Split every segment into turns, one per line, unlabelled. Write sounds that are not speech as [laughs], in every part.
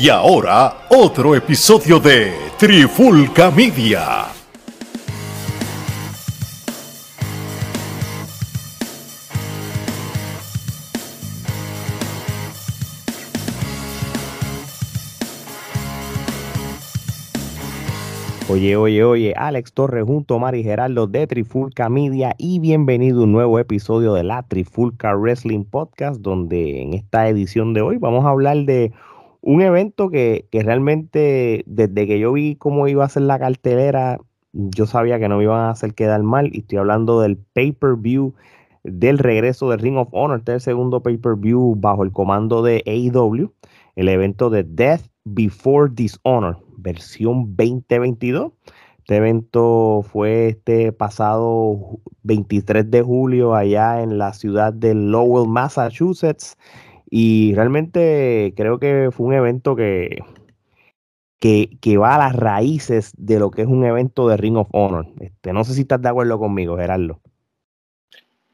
Y ahora, otro episodio de Trifulca Media.
Oye, oye, oye, Alex Torres junto a Mari Gerardo de Trifulca Media y bienvenido a un nuevo episodio de la Trifulca Wrestling Podcast, donde en esta edición de hoy vamos a hablar de un evento que, que realmente desde que yo vi cómo iba a ser la cartelera, yo sabía que no me iban a hacer quedar mal y estoy hablando del pay-per-view del regreso de Ring of Honor, este segundo pay-per-view bajo el comando de AEW, el evento de Death Before Dishonor versión 2022. Este evento fue este pasado 23 de julio allá en la ciudad de Lowell, Massachusetts. Y realmente creo que fue un evento que, que, que, va a las raíces de lo que es un evento de Ring of Honor. Este, no sé si estás de acuerdo conmigo, Gerardo.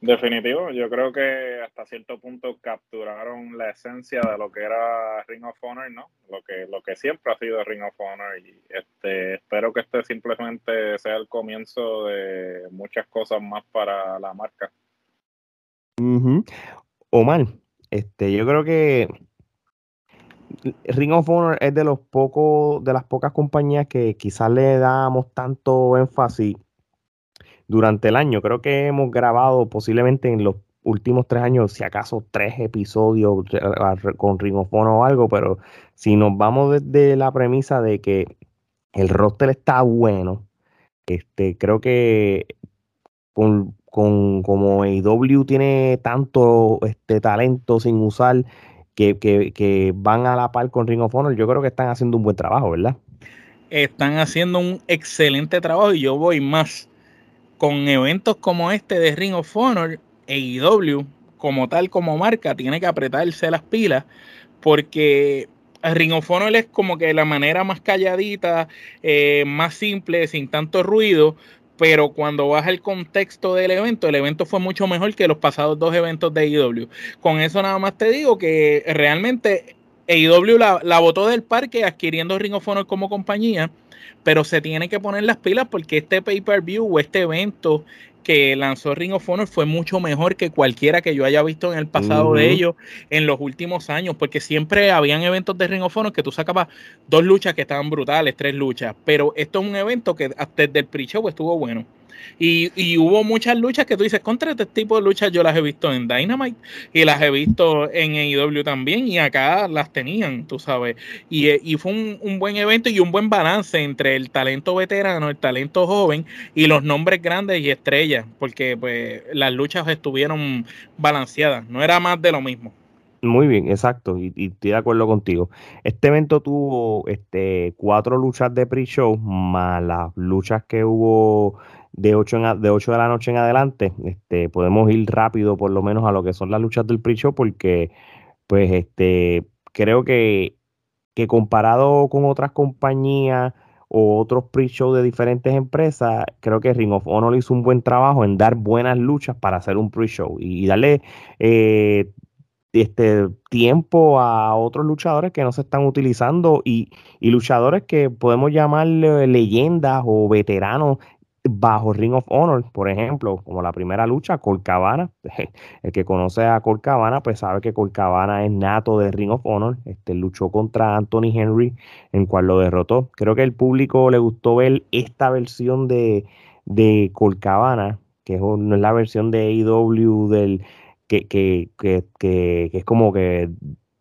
Definitivo, yo creo que hasta cierto punto capturaron la esencia de lo que era Ring of Honor, ¿no? Lo que, lo que siempre ha sido Ring of Honor y este, espero que este simplemente sea el comienzo de muchas cosas más para la marca.
Omar, este, yo creo que Ring of Honor es de los pocos, de las pocas compañías que quizás le damos tanto énfasis durante el año. Creo que hemos grabado posiblemente en los últimos tres años, si acaso tres episodios con Ring of Honor o algo, pero si nos vamos desde la premisa de que el roster está bueno, este, creo que con, con como AEW tiene tanto este talento sin usar que, que, que van a la par con Ring of Honor, yo creo que están haciendo un buen trabajo, ¿verdad?
Están haciendo un excelente trabajo y yo voy más con eventos como este de Ring of Honor, AEW, como tal, como marca, tiene que apretarse las pilas porque Ring of Honor es como que la manera más calladita, eh, más simple, sin tanto ruido, pero cuando vas al contexto del evento, el evento fue mucho mejor que los pasados dos eventos de AEW. Con eso nada más te digo que realmente AEW la, la botó del parque adquiriendo Ring of Honor como compañía pero se tiene que poner las pilas porque este pay-per-view o este evento que lanzó Ring of Honor fue mucho mejor que cualquiera que yo haya visto en el pasado de ellos en los últimos años, porque siempre habían eventos de Ring of Honor que tú sacabas dos luchas que estaban brutales, tres luchas, pero esto es un evento que hasta desde el pre-show estuvo bueno. Y, hubo muchas luchas que tú dices, contra este tipo de luchas yo las he visto en Dynamite y las he visto en AEW también y acá las tenían, tú sabes. Y, eh, fue un, buen evento y un buen balance entre el talento veterano, el talento joven y los nombres grandes y estrellas, porque pues las luchas estuvieron balanceadas, no era más de lo mismo.
Muy bien, exacto, y, y, estoy de acuerdo contigo. Este evento tuvo este, cuatro luchas de pre-show, más las luchas que hubo de 8, en de 8 de la noche en adelante, este, podemos ir rápido por lo menos a lo que son las luchas del pre-show porque pues este, creo que, que comparado con otras compañías o otros pre-show de diferentes empresas, creo que Ring of Honor hizo un buen trabajo en dar buenas luchas para hacer un pre-show y, darle eh, este tiempo a otros luchadores que no se están utilizando y, y luchadores que podemos llamar leyendas o veteranos bajo Ring of Honor, por ejemplo, como la primera lucha, Colcabana. [laughs] El que conoce a Colcabana, pues sabe que Colcabana es nato de Ring of Honor. Este, luchó contra Anthony Henry, en cual lo derrotó. Creo que el público le gustó ver esta versión de, de Colcabana, que es, no es la versión de AEW del, que, que, que, que es como que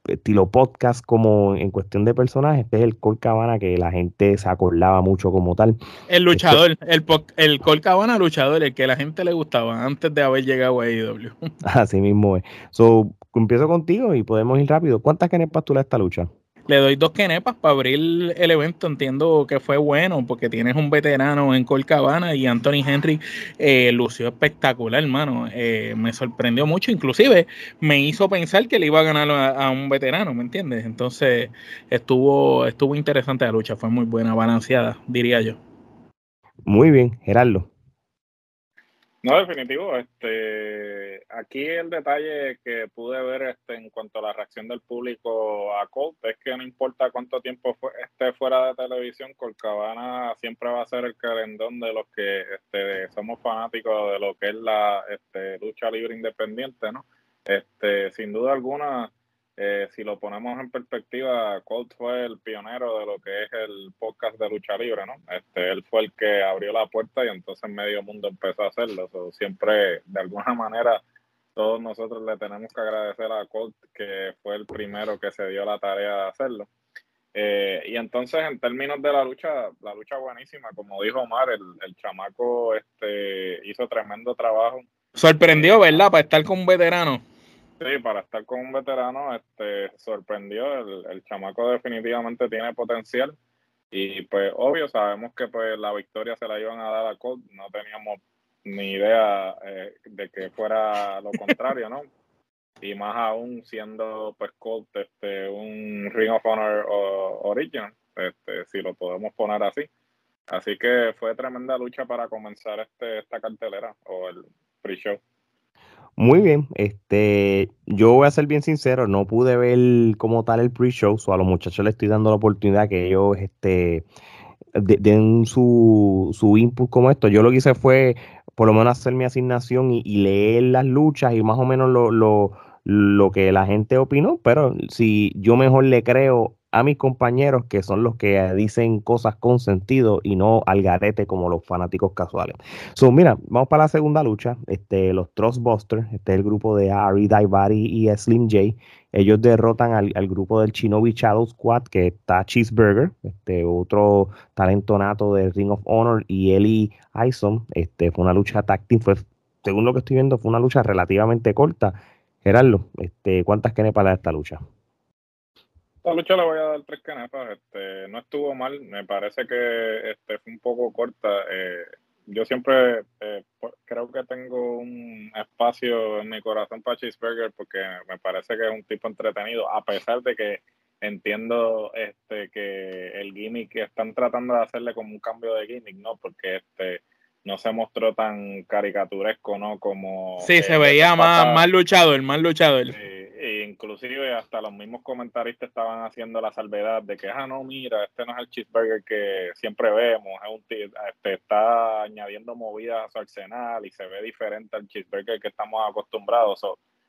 estilo podcast como en cuestión de personajes, este es el Col Cabana que la gente se acordaba mucho como tal.
El luchador, este el, el Col Cabana luchador, el que la gente le gustaba antes de haber llegado a AEW. [laughs]
Así mismo es. So, empiezo contigo y podemos ir rápido. ¿Cuántas canepas tú le esta lucha?
Le doy dos kenepas para abrir el evento. Entiendo que fue bueno porque tienes un veterano en Colcabana y Anthony Henry eh, lució espectacular, hermano. Eh, me sorprendió mucho, inclusive me hizo pensar que le iba a ganar a, un veterano, ¿me entiendes? Entonces estuvo, estuvo interesante la lucha, fue muy buena, balanceada, diría yo.
Muy bien, Gerardo.
No, definitivo. Este, aquí el detalle que pude ver este, en cuanto a la reacción del público a Colt es que no importa cuánto tiempo esté fuera de televisión, Colcabana siempre va a ser el calendón de los que este, somos fanáticos de lo que es la este, lucha libre independiente, ¿no? Este, sin duda alguna, eh, si lo ponemos en perspectiva, Colt fue el pionero de lo que es el podcast de lucha libre, ¿no? Este, él fue el que abrió la puerta y entonces medio mundo empezó a hacerlo. siempre, de alguna [laughs] manera, todos nosotros le tenemos que agradecer a Colt que fue el primero que se dio la tarea de hacerlo. Eh, y entonces, en términos de la lucha, la lucha buenísima, como dijo Omar, el, el chamaco este, hizo tremendo trabajo.
Sorprendió, ¿verdad? Para estar con un veterano.
Sí, para estar con un veterano, este, sorprendió. El, el chamaco definitivamente tiene potencial. Y pues, obvio, sabemos que pues la victoria se la iban a dar a Colt. No teníamos ni idea eh, de que fuera lo [laughs] contrario, ¿no? Y más aún siendo pues Colt este, un Ring of Honor Original, este, si lo podemos poner así. Así que fue tremenda lucha para comenzar este, esta cartelera o el pre-show.
Muy bien, este, yo voy a ser bien sincero, no pude ver como tal el pre-show, o a los muchachos les estoy dando la oportunidad que ellos este, den su, su input como esto. Yo lo que hice fue por lo menos hacer mi asignación y, leer las luchas y más o menos lo, lo, lo que la gente opinó, pero si yo mejor le creo a mis compañeros que son los que dicen cosas con sentido y no al garete como los fanáticos casuales. So, mira, vamos para la segunda lucha. Este, los Trustbusters, este es el grupo de Ari Daivari y Slim J. Ellos derrotan al, grupo del Shinobi Shadow Squad, que está Cheeseburger, este, otro talento nato de Ring of Honor, y Eli Ison. Este, fue una lucha táctil, fue, según lo que estoy viendo, fue una lucha relativamente corta. Gerardo, este, ¿cuántas que para esta lucha?
Esta lucha le voy a dar tres canepas. Este, no estuvo mal. Me parece que este, fue un poco corta. Eh, yo siempre eh, creo que tengo un espacio en mi corazón para Cheeseburger porque me parece que es un tipo entretenido, a pesar de que entiendo este que el gimmick que están tratando de hacerle como un cambio de gimmick, ¿no? Porque este no se mostró tan caricaturesco, ¿no? Como...
Sí, se veía más, más luchador, más luchador.
e inclusive hasta los mismos comentaristas estaban haciendo la salvedad de que, ah, no, mira, este no es el cheeseburger que siempre vemos, es un este, está añadiendo movidas a su arsenal y se ve diferente al cheeseburger que estamos acostumbrados.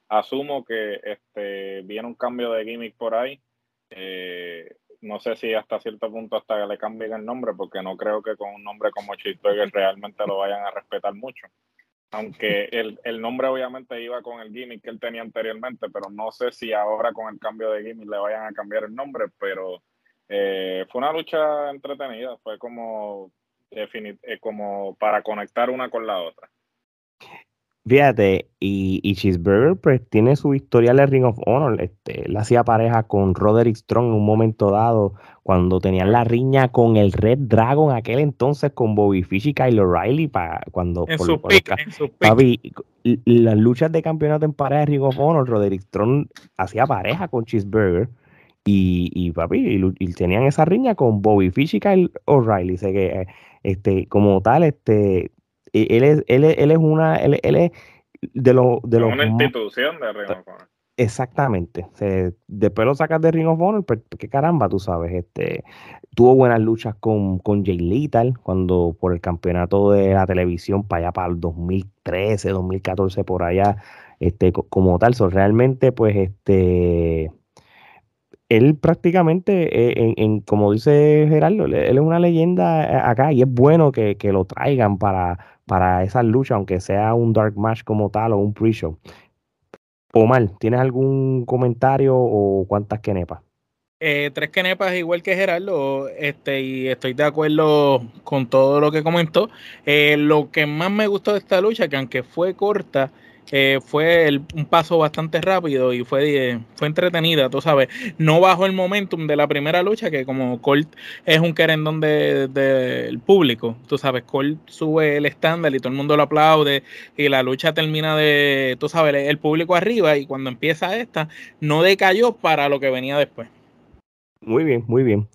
asumo que este, viene un cambio de gimmick por ahí. Eh, no sé si hasta cierto punto hasta que le cambien el nombre, porque no creo que con un nombre como Cheeseburger realmente lo vayan a respetar mucho. Aunque [laughs] el, el, nombre obviamente iba con el gimmick que él tenía anteriormente, pero no sé si ahora con el cambio de gimmick le vayan a cambiar el nombre, pero eh, fue una lucha entretenida, fue como, eh, como para conectar una con la otra.
Fíjate, y, y, Cheeseburger pues tiene su historial de Ring of Honor. Este, él hacía pareja con Roderick Strong en un momento dado, cuando tenían la riña con el Red Dragon, aquel entonces con Bobby Fish y Kyle O'Reilly, para cuando
en su pick,
las luchas de campeonato en pareja de Ring of Honor, Roderick Strong hacía pareja con Cheeseburger. Y, y papi, y, tenían esa riña con Bobby Fish y Kyle O'Reilly. Sé que eh, este, como tal, este, él es, él es, él es una, él, es de los... De los
una institución de Ring of Honor.
Exactamente. después lo sacas de Ring of Honor, pero qué caramba, tú sabes. Este, tuvo buenas luchas con, con Jay Lethal cuando por el campeonato de la televisión para allá, para el 2013, 2014, por allá, este, como tal. So, realmente, pues, este él prácticamente, eh, en, como dice Gerardo, él es una leyenda eh, acá y es bueno que, que lo traigan para, para esa lucha, aunque sea un dark match como tal o un pre-show. Omar, ¿tienes algún comentario o cuántas quenepas?
Eh, tres quenepas igual que Gerardo, este, y estoy de acuerdo con todo lo que comentó. Eh, lo que más me gustó de esta lucha, que aunque fue corta, eh, fue un paso bastante rápido y fue, fue entretenida, tú sabes. No bajo el momentum de la primera lucha, que como Colt es un querendón del de, público, tú sabes, Colt sube el estándar y todo el mundo lo aplaude y la lucha termina de, tú sabes, el público arriba y cuando empieza esta, no decayó para lo que venía después.
Muy bien, muy bien.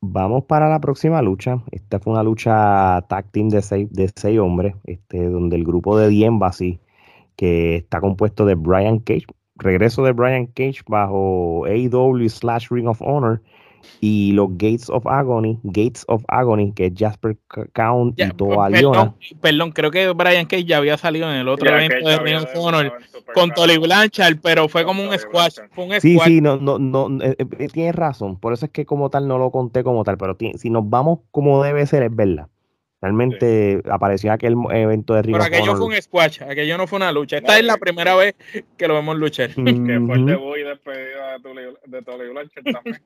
Vamos para la próxima lucha. Esta fue una lucha tag team de seis, de seis hombres, este, donde el grupo de Embassy que está compuesto de Brian Cage. regreso de Brian Cage bajo AEW slash Ring of Honor y los Gates of Agony, Gates of Agony, que es Jasper Count y
Toaliona. Perdón, perdón, creo que Brian Cage ya había salido en el otro evento de Ring of Honor con Tolly Blanchard, pero fue como un squash, fue un
Sí, sí, no, no, no, eh, eh, tienes razón, por eso es que como tal no lo conté como tal, pero si nos vamos como debe ser, es verdad. Realmente apareció aquel evento de Ring
Pero aquello fue un squash, aquello no fue una lucha. Esta es la primera vez que lo vemos luchar.
que fue el debut y despedida de Tolly Blanchard [laughs] también.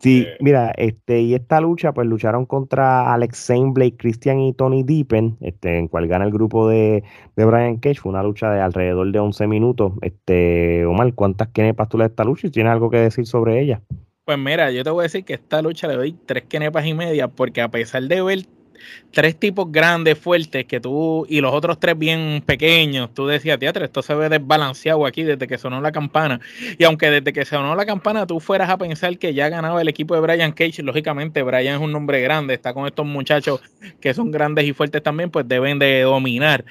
Sí, mira, este, y esta lucha, pues lucharon contra Alex Zane, Blake Christian y Tony Deepen, este, en cual gana el grupo de, de, Brian Cage. Fue una lucha de alrededor de 11 minutos. Este, Omar, ¿cuántas kenepas tú le esta lucha? ¿Y tienes algo que decir sobre ella?
Pues mira, yo te voy a decir que esta lucha le doy tres kenepas y media, porque a pesar de ver tres tipos grandes, fuertes, que tú, y los otros tres bien pequeños, tú decías, teatro, esto se ve desbalanceado aquí desde que sonó la campana. Y aunque desde que sonó la campana tú fueras a pensar que ya ganaba el equipo de Brian Cage, lógicamente Brian es un nombre grande, está con estos muchachos que son grandes y fuertes también, pues deben de dominar.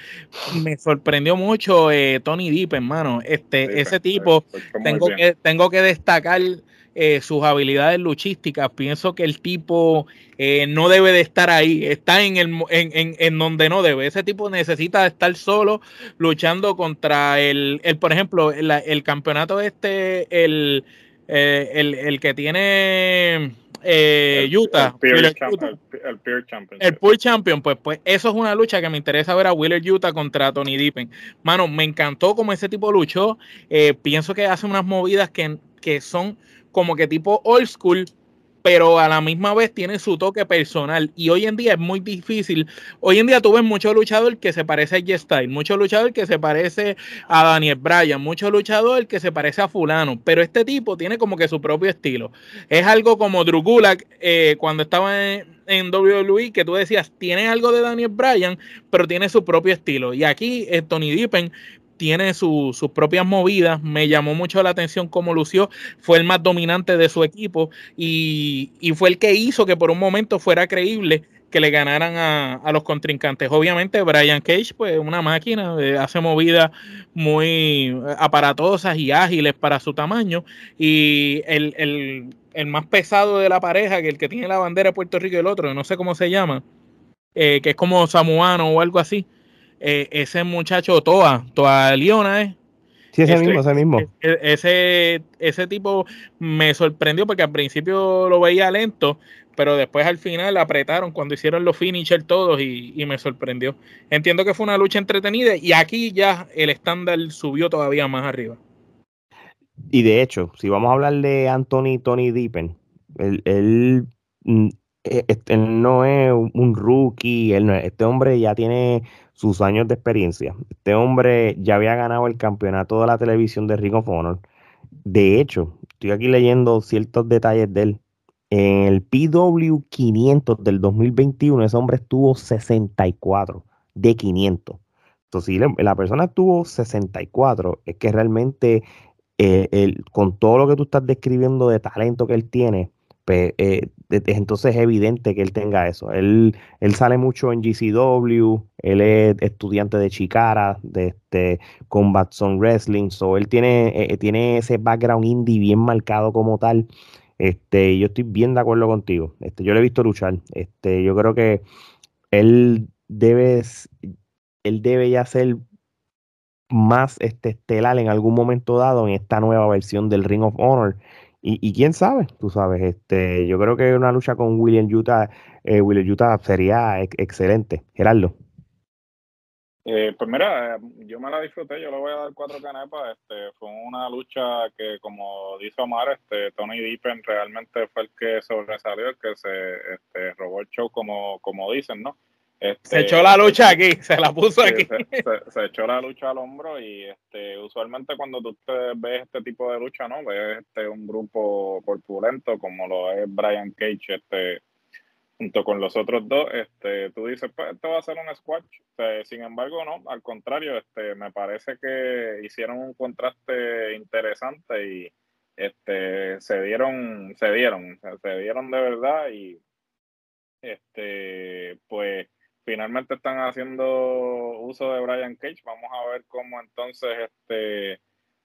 Me sorprendió mucho eh, Tony Deep, hermano. Este, ese tipo, tengo que, tengo que destacar eh, sus habilidades luchísticas. Pienso que el tipo eh, no debe de estar ahí, está en, el, en, en, donde no debe. Ese tipo necesita estar solo luchando contra el, el por ejemplo, el, campeonato este, el, eh, el, el que tiene... Utah,
el,
Peer Champion. pues, pues eso es una lucha que me interesa ver a Wheeler Utah contra Tony Deepen. Mano, me encantó como ese tipo luchó. pienso que hace unas movidas que, que son como que tipo old school, pero a la misma vez tiene su toque personal. Y hoy en día es muy difícil. Hoy en día tú ves mucho luchador que se parece a J-Style, mucho luchador que se parece a Daniel Bryan, mucho luchador que se parece a Fulano. Pero este tipo tiene como que su propio estilo. Es algo como Drew Gulak eh, cuando estaba en, WWE que tú decías, tiene algo de Daniel Bryan, pero tiene su propio estilo. Y aquí Tony Dippen tiene sus propias movidas. Me llamó mucho la atención cómo lució. Fue el más dominante de su equipo y, fue el que hizo que por un momento fuera creíble que le ganaran a, los contrincantes. Obviamente, Brian Cage, pues una máquina, eh, hace movidas muy aparatosas y ágiles para su tamaño. Y el, más pesado de la pareja, que el que tiene la bandera de Puerto Rico y el otro, no sé cómo se llama, eh, que es como samuano o algo así eh, ese muchacho Toa, Toa Leona, ¿eh?
Sí, ese, mismo, ese mismo.
E, ese, ese tipo me sorprendió porque al principio lo veía lento, pero después al final apretaron cuando hicieron los finishers todos y, me sorprendió. Entiendo que fue una lucha entretenida y aquí ya el estándar subió todavía más arriba.
Y de hecho, si vamos a hablar de Anthony Tony Deepen, él, él, mm, e, este, no es un rookie, él este hombre ya tiene sus años de experiencia. Este hombre ya había ganado el campeonato de la televisión de Ring of Honor. De hecho, estoy aquí leyendo ciertos detalles de él. En el PW 500 del 2021, ese hombre estuvo 64 de 500. Entonces, si la persona estuvo 64, es que realmente eh, con todo lo que tú estás describiendo de talento que él tiene, pues, eh, entonces es evidente que él tenga eso. Él, él sale mucho en GCW, él es estudiante de Chicara, de este Combat Zone Wrestling, so él tiene, eh, tiene ese background indie bien marcado como tal. Este, yo estoy bien de acuerdo contigo. Este, yo le he visto luchar. Este, yo creo que él debe, él debe ya ser más este, estelar en algún momento dado en esta nueva versión del Ring of Honor y, quién sabe, tú sabes, este, yo creo que una lucha con William Utah, eh, William Utah sería excelente. Gerardo.
Eh, pues mira, yo me la disfruté, yo le voy a dar cuatro canepas. Este, fue una lucha que, como dice Omar, este, Tony Deepen realmente fue el que sobresalió, el que se este, robó el show, como, como dicen, ¿no?
Este, se echó la lucha aquí, [laughs] se la puso aquí.
Se, echó la lucha al hombro y este, usualmente cuando tú ves este tipo de lucha, ¿no? Ves este, un grupo corpulento como lo es Brian Cage, este, junto con los otros dos, este, tú dices, pues esto va a ser un squash. sin embargo, no, al contrario, este, me parece que hicieron un contraste interesante y este, se dieron, se dieron, se dieron de verdad y este, pues finalmente están haciendo uso de Brian Cage. Vamos a ver cómo entonces este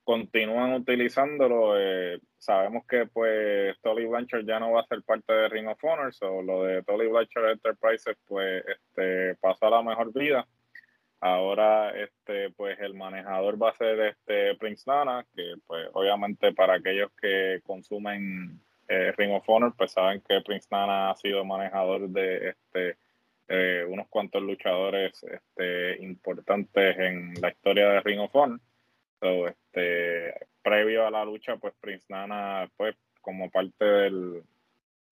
continúan utilizándolo. Eh, sabemos que pues Tolly Blanchard ya no va a ser parte de Ring of Honor, o lo de Tolly Blanchard Enterprises pues este pasó a la mejor vida. Ahora este pues el manejador va a ser este Prince Nana, que pues obviamente para aquellos que consumen eh, Ring of Honor pues saben que Prince Nana ha sido manejador de este eh, unos cuantos luchadores este, importantes en la historia de Ring of Honor este, previo a la lucha, pues Prince Nana, pues como parte del,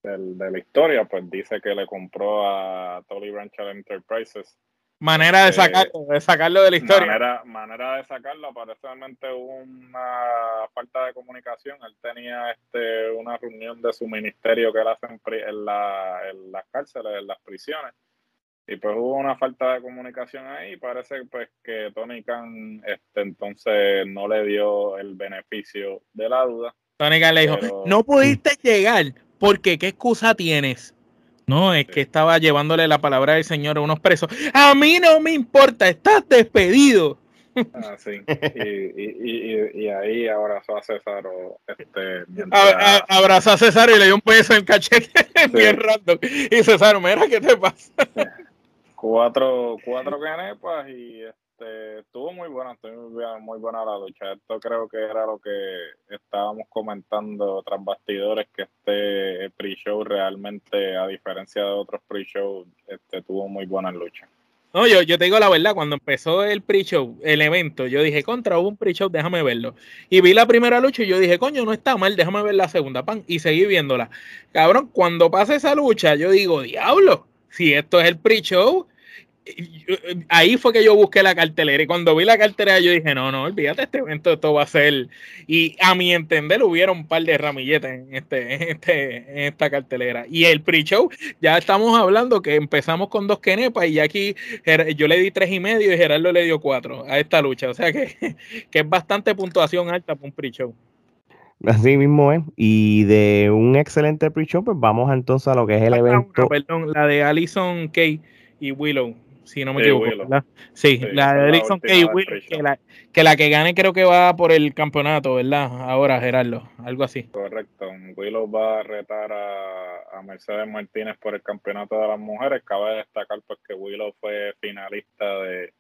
de la historia, pues dice que le compró a Tolly Branchal Enterprises.
Manera de, eh, sacarlo, de sacarlo de la historia.
Manera, manera de sacarlo, aparentemente hubo una falta de comunicación. Él tenía este, una reunión de su ministerio que él hace en, la, en las cárceles, en las prisiones y pues hubo una falta de comunicación ahí. Parece pues que Tony Khan este, entonces no le dio el beneficio de la duda.
Tony Khan le dijo, no pudiste llegar porque ¿qué excusa tienes? No, es que estaba llevándole la palabra del Señor a unos presos. A mí no me importa, estás despedido.
Ah, sí. Y, ahí abrazó a César. Este,
abrazó a César y le dio un peso en cachete [laughs] bien random. Y César, mira, ¿qué te pasa?
Cuatro, cuatro canepas y este, estuvo muy buena, estuvo muy buena la lucha. Esto creo que era lo que estábamos comentando tras bastidores, que este pre-show realmente, a diferencia de otros pre-shows, este, tuvo muy buena lucha.
No, yo, yo te digo la verdad, cuando empezó el pre-show, el evento, yo dije, contra, hubo un pre-show, déjame verlo. Y vi la primera lucha y yo dije, coño, no está mal, déjame ver la segunda, pan, y seguí viéndola. Cabrón, cuando pasa esa lucha, yo digo, diablo, si esto es el pre-show, ahí fue que yo busqué la cartelera y cuando vi la cartelera yo dije, no, no, olvídate este evento, esto va a ser, y a mi entender hubieron un par de ramilletes en, este, este, en esta cartelera. Y el pre-show, ya estamos hablando que empezamos con dos kenepas y aquí yo le di tres y medio y Gerardo le dio cuatro a esta lucha, o sea que, [laughs] que es bastante puntuación alta para un pre-show.
Así mismo es. Y de un excelente pre-show, pues vamos entonces a lo que es el evento.
perdón, la de Alison Kay y Willow si no me equivoco. Sí, la de Erickson K. que la, que la que gane creo que va por el campeonato, ¿verdad? Ahora, Gerardo, algo así.
Correcto. Willow va a retar a, Mercedes Martínez por el campeonato de las mujeres. Cabe destacar pues que Willow fue finalista de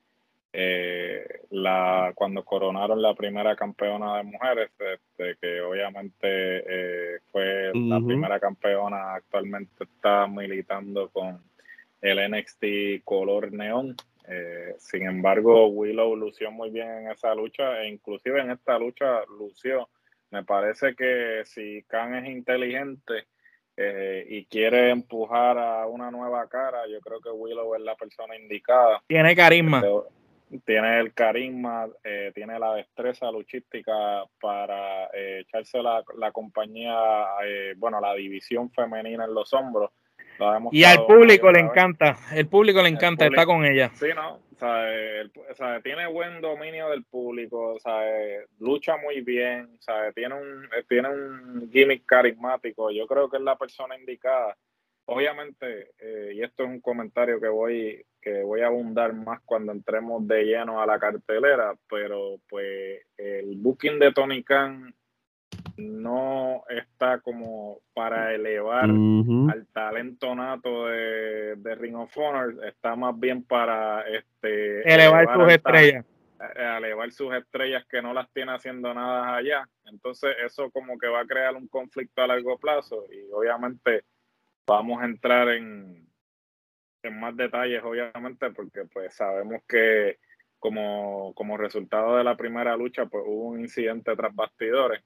eh, la cuando coronaron la primera campeona de mujeres, este, que obviamente eh, fue la primera campeona, actualmente está militando con el NXT color neón. Eh, sin embargo, Willow lució muy bien en esa lucha e inclusive en esta lucha lució. Me parece que si Khan es inteligente eh, y quiere empujar a una nueva cara, yo creo que Willow es la persona indicada.
Tiene carisma.
Tiene el carisma, eh, tiene la destreza luchística para echarse la, la compañía, bueno, la división femenina en los hombros
y al público le encanta, el público le encanta, está con ella.
Sí, ¿no? O sea, tiene buen dominio del público, o sea, lucha muy bien, o sea, tiene un, tiene un gimmick carismático, yo creo que es la persona indicada. Obviamente, eh, y esto es un comentario que voy, que voy a abundar más cuando entremos de lleno a la cartelera, pero pues el booking de Tony Khan no está como para elevar al talento nato de, Ring of Honor, está más bien para este
elevar, sus estrellas.
Eh, elevar sus estrellas que no las tiene haciendo nada allá. Entonces eso como que va a crear un conflicto a largo plazo y obviamente vamos a entrar en, en más detalles, obviamente, porque pues sabemos que como, como resultado de la primera lucha, pues hubo un incidente tras bastidores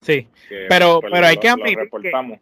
Sí, pero, pues, pero hay que admitir que,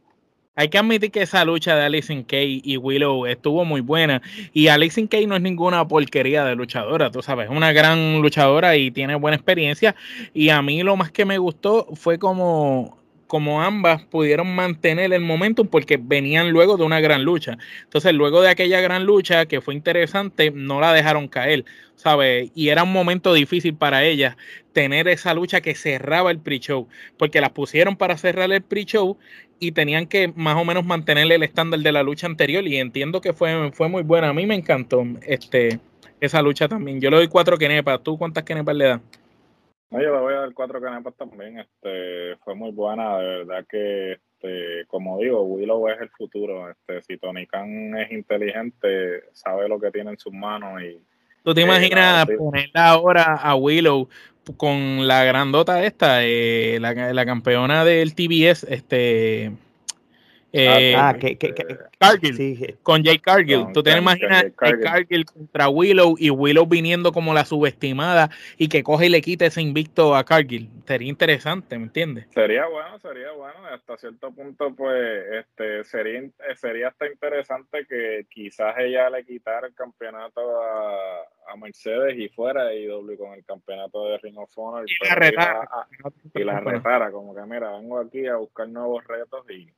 hay que admitir que esa lucha de Alison Kay y Willow estuvo muy buena. Y Alison Kay no es ninguna porquería de luchadora, tú sabes, es una gran luchadora y tiene buena experiencia. Y a mí lo más que me gustó fue como como ambas pudieron mantener el momentum porque venían luego de una gran lucha. Entonces, luego de aquella gran lucha que fue interesante, no la dejaron caer, ¿sabes? Y era un momento difícil para ellas tener esa lucha que cerraba el pre-show, porque las pusieron para cerrar el pre-show y tenían que más o menos mantener el estándar de la lucha anterior y entiendo que fue, fue muy buena. A mí me encantó este, esa lucha también. Yo le doy cuatro kenepas. ¿Tú cuántas kenepas le das?
No, yo le voy a dar cuatro kenepas también. Este, fue muy buena, de verdad que, este, como digo, Willow es el futuro. Este, si Tony Khan es inteligente, sabe lo que tiene en sus manos y
¿Tú te imaginas ponerla ahora a Willow con la grandota esta, eh, la, la, campeona del TBS, este eh, ah, que, que, Cargill, con Jake Cargill. Tú te imaginas Cargill. contra Willow y Willow viniendo como la subestimada y que coge y le quite ese invicto a Cargill. Sería interesante, ¿me entiendes?
Sería bueno, sería bueno. Hasta cierto punto, pues, este, sería, sería hasta interesante que quizás ella le quitara el campeonato a, a Mercedes y fuera de IW con el campeonato de Ring of Honor.
Y la retara.
y la retara, como que mira, vengo aquí a buscar nuevos retos y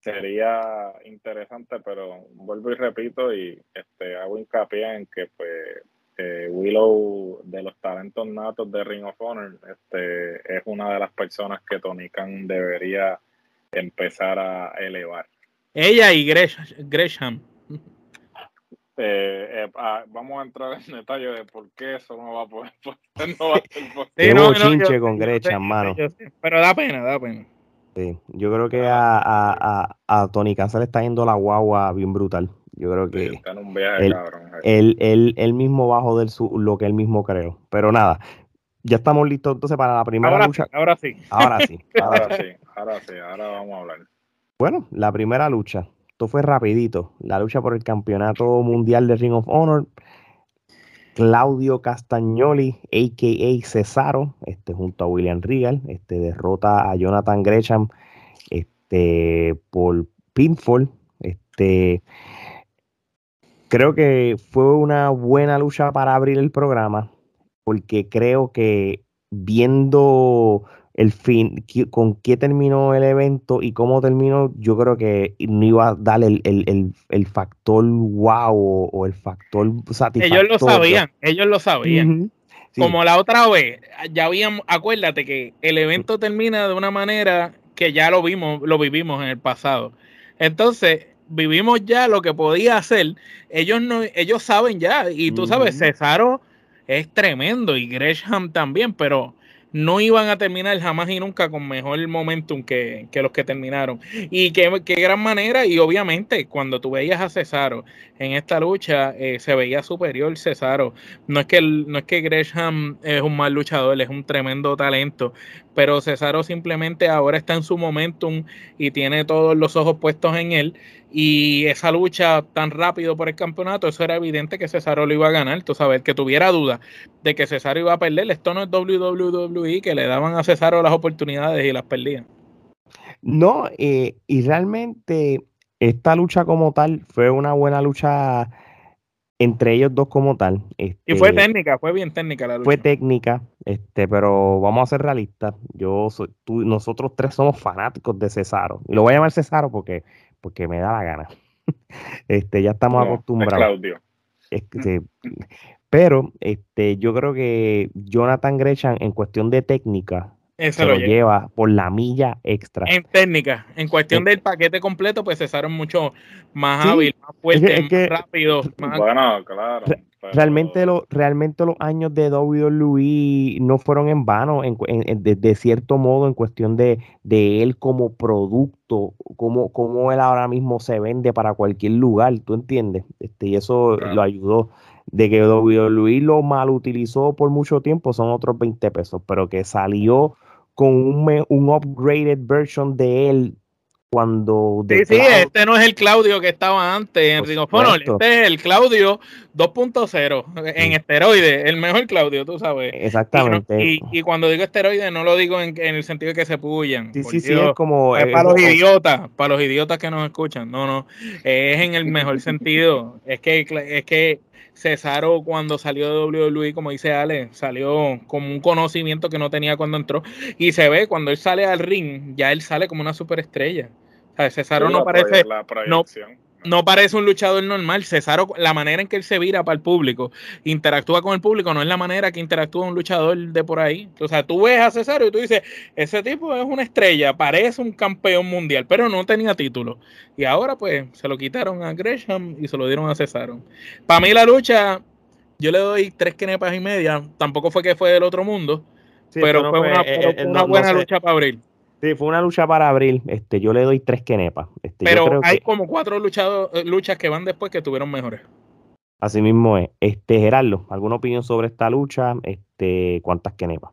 sería interesante, pero vuelvo y repito y este hago hincapié en que pues eh, Willow de los talentos natos de Ring of Honor este es una de las personas que Tony Khan debería empezar a elevar.
Ella y Gresham.
Eh, eh, ah, vamos a entrar en detalle de por qué eso no va a poder. [laughs] No
va a ser chinche con Gresham, mano.
pero da pena, da pena.
Sí, yo creo que a, a, a, Tony Khan se le está yendo la guagua bien brutal. Yo creo que él, mismo bajo del su, lo que él mismo creo. Pero nada, ya estamos listos entonces para la primera lucha.
ahora sí.
Ahora sí. [laughs]
Ahora sí, ahora sí, ahora vamos a hablar.
Bueno, la primera lucha. Esto fue rapidito. La lucha por el campeonato mundial de Ring of Honor. Claudio Castagnoli, a.k.a. Cesaro, este, junto a William Regal, este, derrota a Jonathan Gresham este, por pinfall. Este, creo que fue una buena lucha para abrir el programa, porque creo que viendo el fin, con qué terminó el evento y cómo terminó, yo creo que no iba a dar el, factor wow o, el factor satisfactorio.
Ellos lo sabían, ellos lo sabían. Como la otra vez, ya habíamos, acuérdate que el evento termina de una manera que ya lo vimos, lo vivimos en el pasado. Entonces, vivimos ya lo que podía hacer. Ellos no, ellos saben ya, y tú sabes, Cesaro es tremendo y Gresham también, pero no iban a terminar jamás y nunca con mejor momentum que, que los que terminaron. Y qué, gran manera, y obviamente cuando tú veías a Cesaro en esta lucha, eh, se veía superior Cesaro. No es, que no es que Gresham es un mal luchador, es un tremendo talento, pero Cesaro simplemente ahora está en su momentum y tiene todos los ojos puestos en él. Y esa lucha tan rápido por el campeonato, eso era evidente que Cesaro lo iba a ganar. Tú sabes, que tuviera duda de que Cesaro iba a perder. Esto no es WWE que le daban a Cesaro las oportunidades y las perdían.
No, eh, y realmente esta lucha como tal fue una buena lucha entre ellos dos como tal.
y fue este, técnica, fue bien técnica la lucha.
Fue técnica, este, pero vamos a ser realistas. Yo soy, tú, nosotros tres somos fanáticos de Cesaro. Y lo voy a llamar Cesaro porque porque me da la gana. [laughs] este, ya estamos acostumbrados. pero este, yo creo que Jonathan Gresham, en cuestión de técnica, se lo, lleva por la milla extra.
En técnica, en cuestión del paquete completo, pues cesaron mucho más hábil, más fuerte, más rápido.
Bueno, claro.
Realmente, lo, realmente los años de WWE no fueron en vano, en, de, cierto modo, en cuestión de, de él como producto, como, como él ahora mismo se vende para cualquier lugar, ¿tú entiendes? Este, y eso lo ayudó. De que WWE lo mal utilizó por mucho tiempo son otros 20 pesos, pero que salió con un, un upgraded version de él cuando...
Sí, sí, este no es el Claudio que estaba antes en Ring of Honor, este es el Claudio 2.0 en esteroide, el mejor Claudio, tú sabes.
Exactamente.
Y, cuando digo esteroide no lo digo en, el sentido de que se pullan.
Sí, sí, sí, es como...
Es para los idiotas, para los idiotas que nos escuchan, no, no, es en el mejor sentido, es que, es que Cesaro cuando salió de WWE, como dice Ale, salió como un conocimiento que no tenía cuando entró. Y se ve cuando él sale al ring, ya él sale como una superestrella. O sea, Cesaro no parece, no, no parece un luchador normal. Cesaro, la manera en que él se vira para el público, interactúa con el público, no es la manera que interactúa un luchador de por ahí. O sea, tú ves a Cesaro y tú dices, ese tipo es una estrella, parece un campeón mundial, pero no tenía título. Y ahora pues se lo quitaron a Gresham y se lo dieron a Cesaro. Para mí la lucha, yo le doy tres quenepas y media. Tampoco fue que fue del otro mundo, pero fue, una, eh, eh, buena lucha para abrir.
Sí, fue una lucha para abril. Este, yo le doy tres quenepas. Este,
Pero hay como cuatro eh, luchas que van después que tuvieron mejores.
Así mismo es. Este, Gerardo, ¿alguna opinión sobre esta lucha? Este, ¿cuántas quenepas?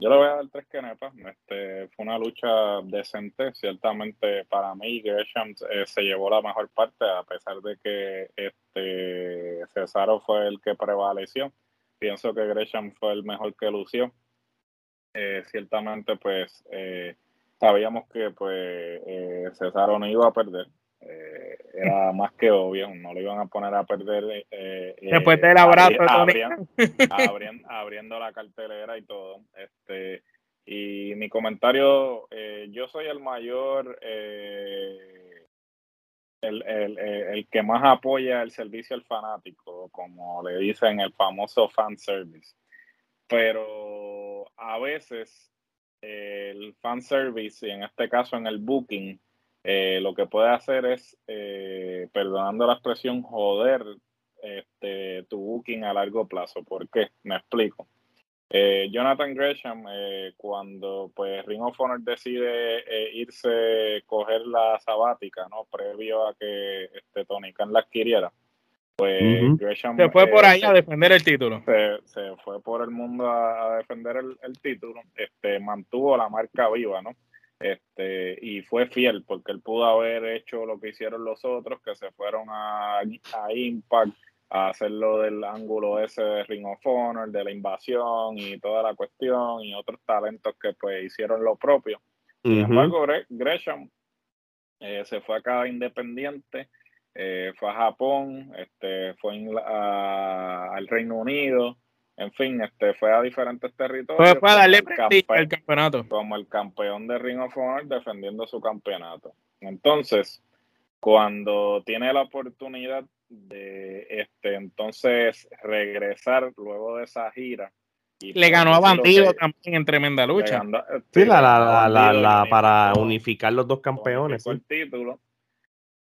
Yo le voy a dar tres quenepas. Este, fue una lucha decente. Ciertamente para mí Gresham eh, se llevó la mejor parte, a pesar de que este Cesaro fue el que prevaleció. Pienso que Gresham fue el mejor que lució. Eh, ciertamente pues eh, sabíamos que pues eh, Cesaro no iba a perder. era [laughs] más que obvio, no lo iban a poner a perder.
Después del abrazo, [laughs]
abriendo, la cartelera y todo. Este, y mi comentario, yo soy el mayor, el, el, el, que más apoya el servicio al fanático, como le dicen el famoso fan service. Pero a veces el fan service, y en este caso en el booking, eh, lo que puede hacer es, eh, perdonando la expresión, joder este, tu booking a largo plazo. ¿Por qué? Me explico. Eh, Jonathan Gresham, cuando pues Ring of Honor decide irse, coger la sabática, ¿no? Previo a que este, Tony Khan la adquiriera, pues
Gresham, se fue por ahí a defender el título.
Se, fue por el mundo a, defender el, título. Este, mantuvo la marca viva, ¿no? Este, y fue fiel porque él pudo haber hecho lo que hicieron los otros, que se fueron a, a Impact a hacerlo del ángulo ese de Ring of Honor, de la invasión y toda la cuestión, y otros talentos que pues hicieron lo propio. Sin embargo, Gresham eh, se fue a cada independiente eh, fue a Japón, este, fue al Reino Unido, en fin, este, fue a diferentes territorios.
Fue darle el campeonato.
Como el campeón de Ring of Honor defendiendo su campeonato. Entonces, cuando tiene la oportunidad de este entonces regresar luego de esa gira.
Y le ganó a Bandido también en tremenda lucha.
sí, la, la, la, la, para unificar los dos campeones.
El título.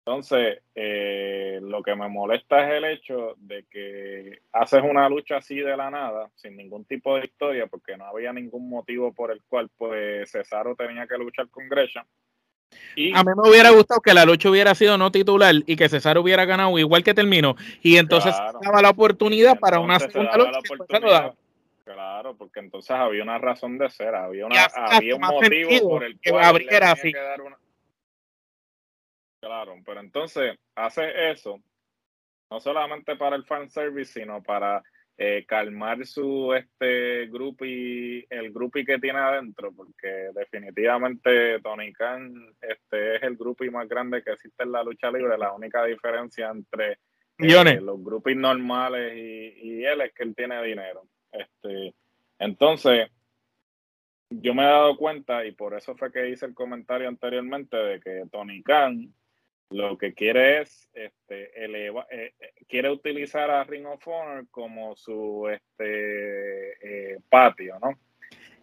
Entonces, eh, lo que me molesta es el hecho de que haces una lucha así de la nada, sin ningún tipo de historia, porque no había ningún motivo por el cual pues Cesaro tenía que luchar con Gresham.
Y, a mí me hubiera gustado que la lucha hubiera sido no titular y que Cesaro hubiera ganado igual que terminó. Y entonces daba la oportunidad para una segunda lucha.
Claro, porque entonces había una razón de ser, había, una, había un motivo por el cual
así. que dar una,
Claro, pero entonces hace eso no solamente para el fan service, sino para eh, calmar su este grupo y el grupo que tiene adentro, porque definitivamente Tony Khan este es el grupo más grande que existe en la lucha libre. La única diferencia entre eh, los grupos normales y, y, él es que él tiene dinero. Este, entonces, yo me he dado cuenta, y por eso fue que hice el comentario anteriormente, de que Tony Khan lo que quiere es este eleva, eh, eh, quiere utilizar a Ring of Honor como su este eh, patio, ¿no?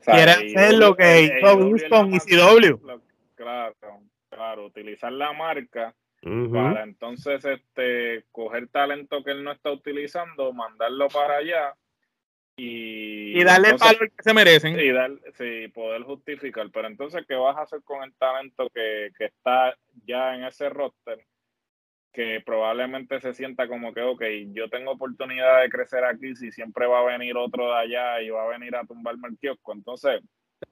quiere hacer lo que hizo Winston y CW.
Claro, claro, utilizar la marca para entonces este coger talento que él no está utilizando, mandarlo para allá y,
darle el valor que se merecen.
Y dar, sí, poder justificar. Pero entonces, ¿qué vas a hacer con el talento que, está ya en ese roster? Que probablemente se sienta como que, ok, yo tengo oportunidad de crecer aquí, si siempre va a venir otro de allá y va a venir a tumbarme el kiosco. Entonces,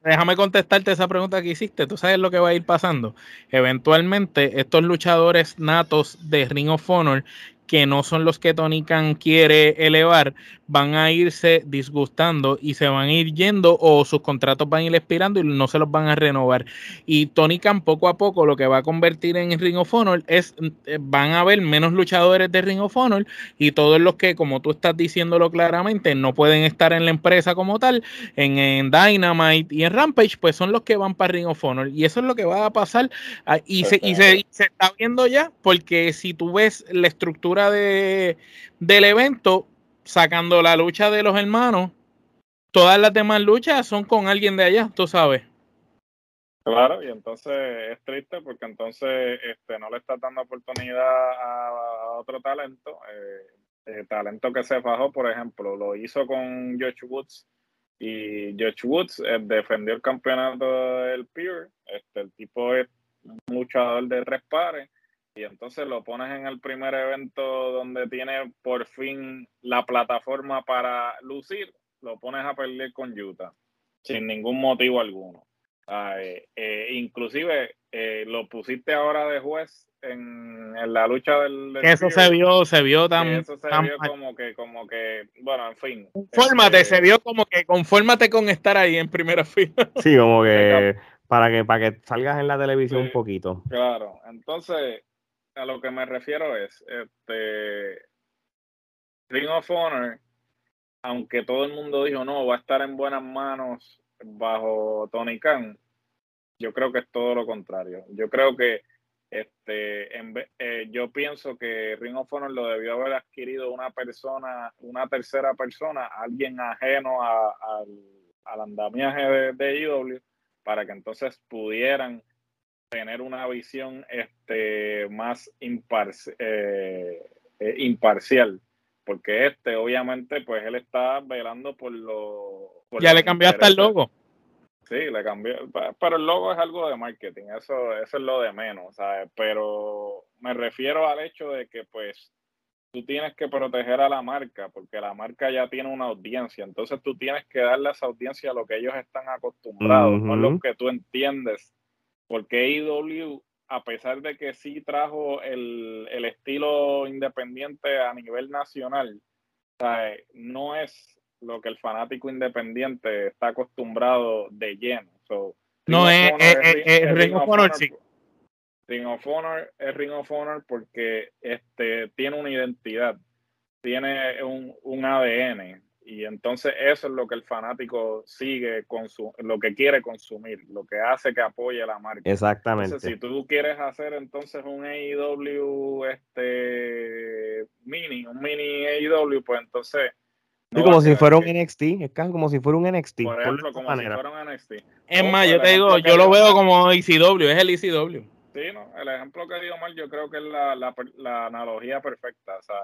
Déjame contestarte esa pregunta que hiciste. Tú sabes lo que va a ir pasando. Eventualmente, estos luchadores natos de Ring of Honor que no son los que Tony Khan quiere elevar, van a irse disgustando y se van a ir yendo o sus contratos van a ir expirando y no se los van a renovar. Y Tony Khan poco a poco lo que va a convertir en Ring of Honor es, eh, van a haber menos luchadores de Ring of Honor y todos los que, como tú estás diciéndolo claramente, no pueden estar en la empresa como tal, en, Dynamite y en Rampage, pues son los que van para Ring of Honor. Y eso es lo que va a pasar ah, y, se, y se está viendo ya, porque si tú ves la estructura de, del evento, sacando la lucha de los hermanos, todas las demás luchas son con alguien de allá, tú sabes.
Claro, y entonces es triste porque entonces este, no le está dando oportunidad a, otro talento. Eh, talento que se fajó, por ejemplo, lo hizo con Josh Woods y Josh Woods eh, defendió el campeonato del Pure. Este, el tipo es un luchador de tres pares y entonces lo pones en el primer evento donde tiene por fin la plataforma para lucir, lo pones a perder con Utah sin ningún motivo alguno. Eh, inclusive eh, lo pusiste ahora de juez en, la lucha del,
eso se vio se vio tan
eso se vio como que como que bueno en fin
confórmate este se vio como que confórmate con estar ahí en primera fila.
Sí como que para que para que salgas en la televisión un poquito.
claro. Entonces a lo que me refiero es, este, Ring of Honor, aunque todo el mundo dijo no, va a estar en buenas manos bajo Tony Khan, yo creo que es todo lo contrario. Yo creo que este, en, eh, yo pienso que Ring of Honor lo debió haber adquirido una persona, una tercera persona, alguien ajeno al, andamiaje de, de IW, para que entonces pudieran tener una visión este, más eh, eh, imparcial, porque este obviamente pues él está velando por lo...
ya le cambiaste el logo.
Sí, le cambió, pero el logo es algo de marketing, eso, eso es lo de menos, ¿sabes? Pero me refiero al hecho de que pues tú tienes que proteger a la marca, porque la marca ya tiene una audiencia, entonces tú tienes que darle a esa audiencia lo que ellos están acostumbrados, no lo que tú entiendes porque AEW, a pesar de que sí trajo el, estilo independiente a nivel nacional, no es lo que el fanático independiente está acostumbrado de lleno.
no, es, Ring of Honor, sí.
Ring of Honor es Ring of Honor porque este, tiene una identidad, tiene un, un ADN, y entonces eso es lo que el fanático sigue, lo que quiere consumir, lo que hace que apoye la marca.
Exactamente.
si tú quieres hacer entonces un AEW este, mini, un mini AEW, pues entonces...
como si fuera un NXT, es casi como si fuera un NXT.
Por ejemplo, como si fuera un NXT.
Es más, yo te digo, yo lo veo como ECW, es el ECW.
Sí, no, el ejemplo que digo mal, yo creo que es la, la, la analogía perfecta, o sea,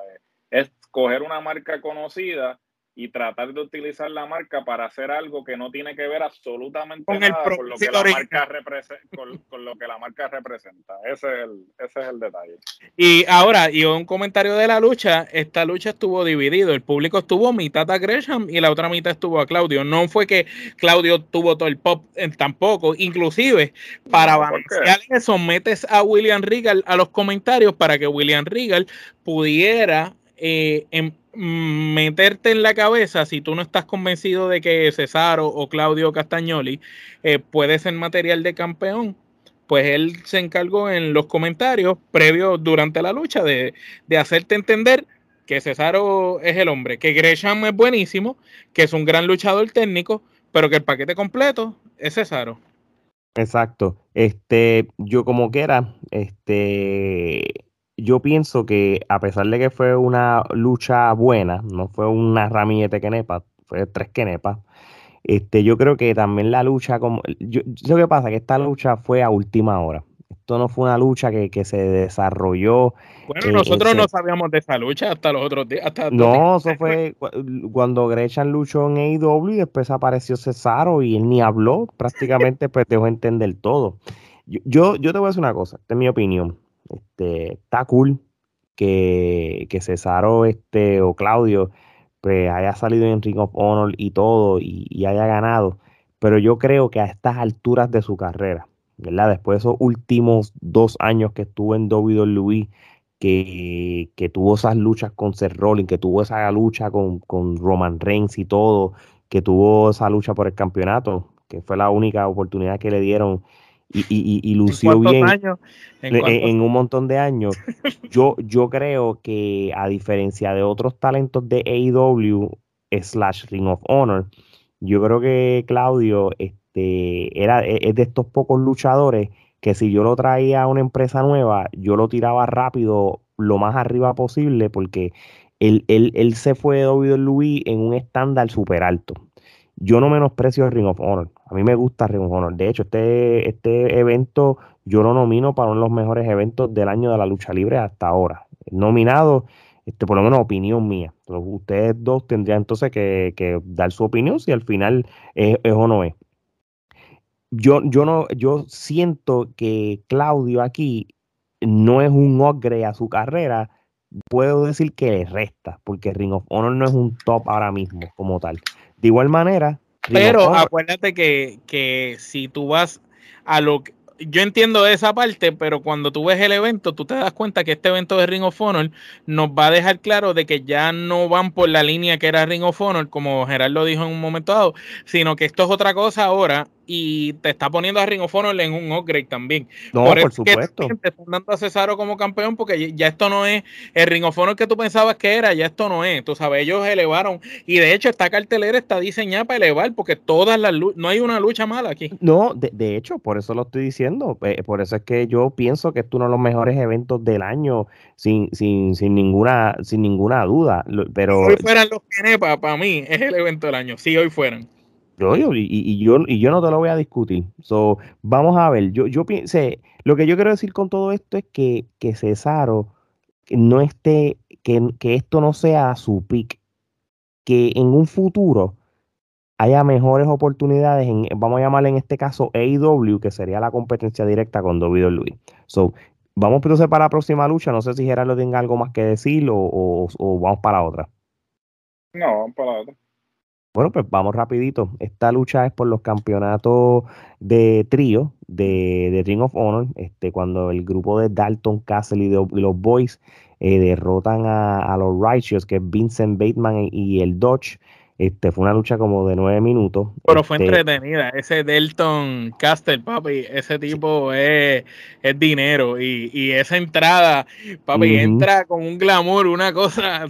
es coger una marca conocida y tratar de utilizar la marca para hacer algo que no tiene que ver absolutamente con nada con, lo que la marca con, lo que la marca representa. Ese es, el, ese es el detalle.
Y ahora, y un comentario de la lucha, esta lucha estuvo dividido, el público estuvo mitad a Gresham y la otra mitad estuvo a Claudio. No fue que Claudio tuvo todo el pop eh, tampoco, inclusive para balancear eso metes a William Regal a los comentarios para que William Regal pudiera eh, em, meterte en la cabeza, si tú no estás convencido de que Cesaro o Claudio Castagnoli eh, puede ser material de campeón, pues él se encargó en los comentarios previos durante la lucha de, hacerte entender que Cesaro es el hombre, que Gresham es buenísimo, que es un gran luchador técnico, pero que el paquete completo es Cesaro.
Exacto. Este, yo como quiera, este, yo pienso que a pesar de que fue una lucha buena, no fue una ramillete quenepa, fue tres quenepas, este, yo creo que también la lucha, como, yo, lo que pasa que esta lucha fue a última hora. Esto no fue una lucha que, que se desarrolló.
Bueno, nosotros no sabíamos de esa lucha hasta los otros días.
no, eso fue cuando Grechan luchó en AEW y después apareció Cesaro y él ni habló, prácticamente pues dejó entender todo. Yo, yo, yo te voy a decir una cosa, esta es mi opinión. Este, está cool que, que Cesaro este, o Claudio pues, haya salido en Ring of Honor y todo y, haya ganado. Pero yo creo que a estas alturas de su carrera, ¿verdad? Después de esos últimos dos años que estuvo en WWE, que, que tuvo esas luchas con Seth Rollins, que tuvo esa lucha con, con Roman Reigns y todo, que tuvo esa lucha por el campeonato, que fue la única oportunidad que le dieron y, y, y lució bien ¿En, un montón de años. [laughs] yo, yo creo que a diferencia de otros talentos de AEW slash Ring of Honor, yo creo que Claudio este, era, e, es de estos pocos luchadores que si yo lo traía a una empresa nueva, yo lo tiraba rápido lo más arriba posible porque él, él, él se fue de WWE en un estándar súper alto. Yo no menosprecio el Ring of Honor. A mí me gusta Ring of Honor. De hecho, este, este evento yo lo nomino para uno de los mejores eventos del año de la lucha libre hasta ahora. Nominado, este, por lo menos opinión mía. ustedes dos tendrían entonces que, dar su opinión si al final es, o no es. Yo, yo, no, yo siento que Claudio aquí no es un ogre a su carrera. Puedo decir que le resta, porque Ring of Honor no es un top ahora mismo como tal. De igual manera.
Pero acuérdate que, que si tú vas a lo que yo entiendo esa parte, pero cuando tú ves el evento, tú te das cuenta que este evento de Ring of Honor nos va a dejar claro de que ya no van por la línea que era Ring of Honor, como Gerardo dijo en un momento dado, sino que esto es otra cosa ahora y te está poniendo a Ring of Honor en un upgrade también.
No, por, supuesto.
te están dando a Cesaro como campeón porque ya esto no es el Ring of Honor que tú pensabas que era, ya esto no es. Tú sabes, ellos elevaron y de hecho esta cartelera está diseñada para elevar porque todas las no hay una lucha mala aquí.
No, de, hecho, por eso lo estoy diciendo. Eh, por eso es que yo pienso que esto es uno de los mejores eventos del año sin, sin, sin ninguna sin ninguna duda. Pero
si hoy fueran los Kenepa, para mí es el evento del año. Si hoy fueran.
Yo, y, y, yo, y yo no te lo voy a discutir. So, vamos a ver, yo, yo piense, lo que yo quiero decir con todo esto es que, que Cesaro no esté, que, que esto no sea su pick, que en un futuro haya mejores oportunidades, en, vamos a llamarle en este caso AEW, que sería la competencia directa con WWE. So, vamos entonces para la próxima lucha, no sé si Gerardo tenga algo más que decir o, o, o vamos para otra.
No, vamos para otra.
Bueno, pues vamos rapidito. Esta lucha es por los campeonatos de trío de, Ring of Honor, este, cuando el grupo de Dalton Castle y, los Boys eh, derrotan a, a, los Righteous, que es Vincent Bateman y el Dodge. Este, fue una lucha como de nueve minutos.
Pero fue este entretenida. Ese Delton Castle, papi, ese tipo es, es, dinero. Y, y, esa entrada, papi, entra con un glamour, una cosa.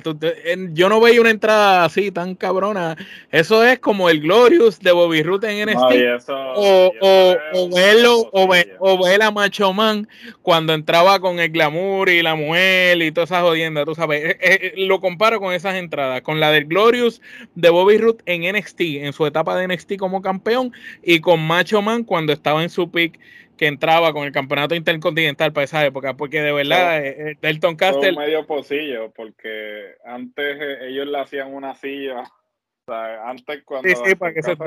yo no veía una entrada así tan cabrona. Eso es como el Glorious de Bobby Root en NXT. o, o, o, verlo, o, o ver a Macho Man cuando entraba con el glamour y la mujer y todas esas jodiendas. Tú sabes, eh, eh, lo comparo con esas entradas, con la del Glorious de Bobby Root en NXT, en su etapa de NXT como campeón, y con Macho Man cuando estaba en su pick que entraba con el campeonato intercontinental para esa época, porque de verdad eh, eh, Delton Castle...
medio pocillo, porque antes eh, ellos le hacían una silla, [laughs] o sea, antes cuando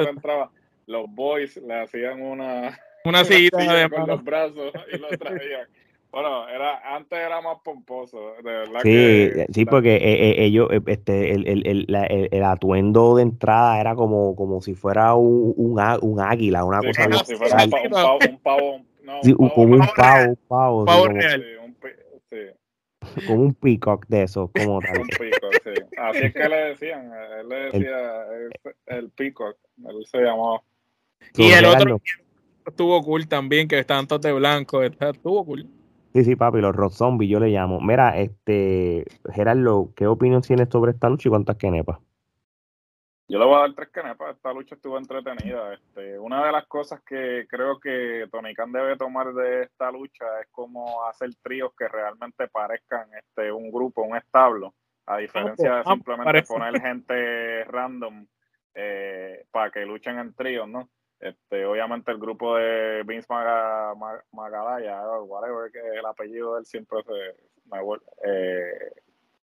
entraba, los boys le hacían una...
Una, silla
con los brazos y lo traían. [laughs] Bueno, era, antes era más pomposo, de verdad
sí,
que,
Sí, porque eh, eh, ellos, eh, este, el, el, el, el, atuendo de entrada era como, como si fuera un, un, un águila, una cosa
como si fuera un, pavo, un pavo, no,
sí, un como un pavo, un
pavo.
pavo
sí, real.
un, sí. [laughs]
como un peacock de eso, [laughs] como tal.
un peacock, sí. Así es que le decían, él le decía el, el peacock, él se llamaba.
Y el otro estuvo cool también, que estaban todos de blanco, estuvo cool.
Sí, sí, papi, los rock zombies yo le llamo. Mira, este, Gerardo, ¿qué opinión tienes sobre esta lucha y cuántas quenepas?
Yo le voy a dar tres quenepas. Esta lucha estuvo entretenida. Este, una de las cosas que creo que Tony Khan debe tomar de esta lucha es cómo hacer tríos que realmente parezcan este, un grupo, un establo, a diferencia de simplemente poner gente random eh, para que luchen en tríos, ¿no? Este, obviamente el grupo de Vince Maga, Magalaya, whatever que el apellido de él, siempre se eh,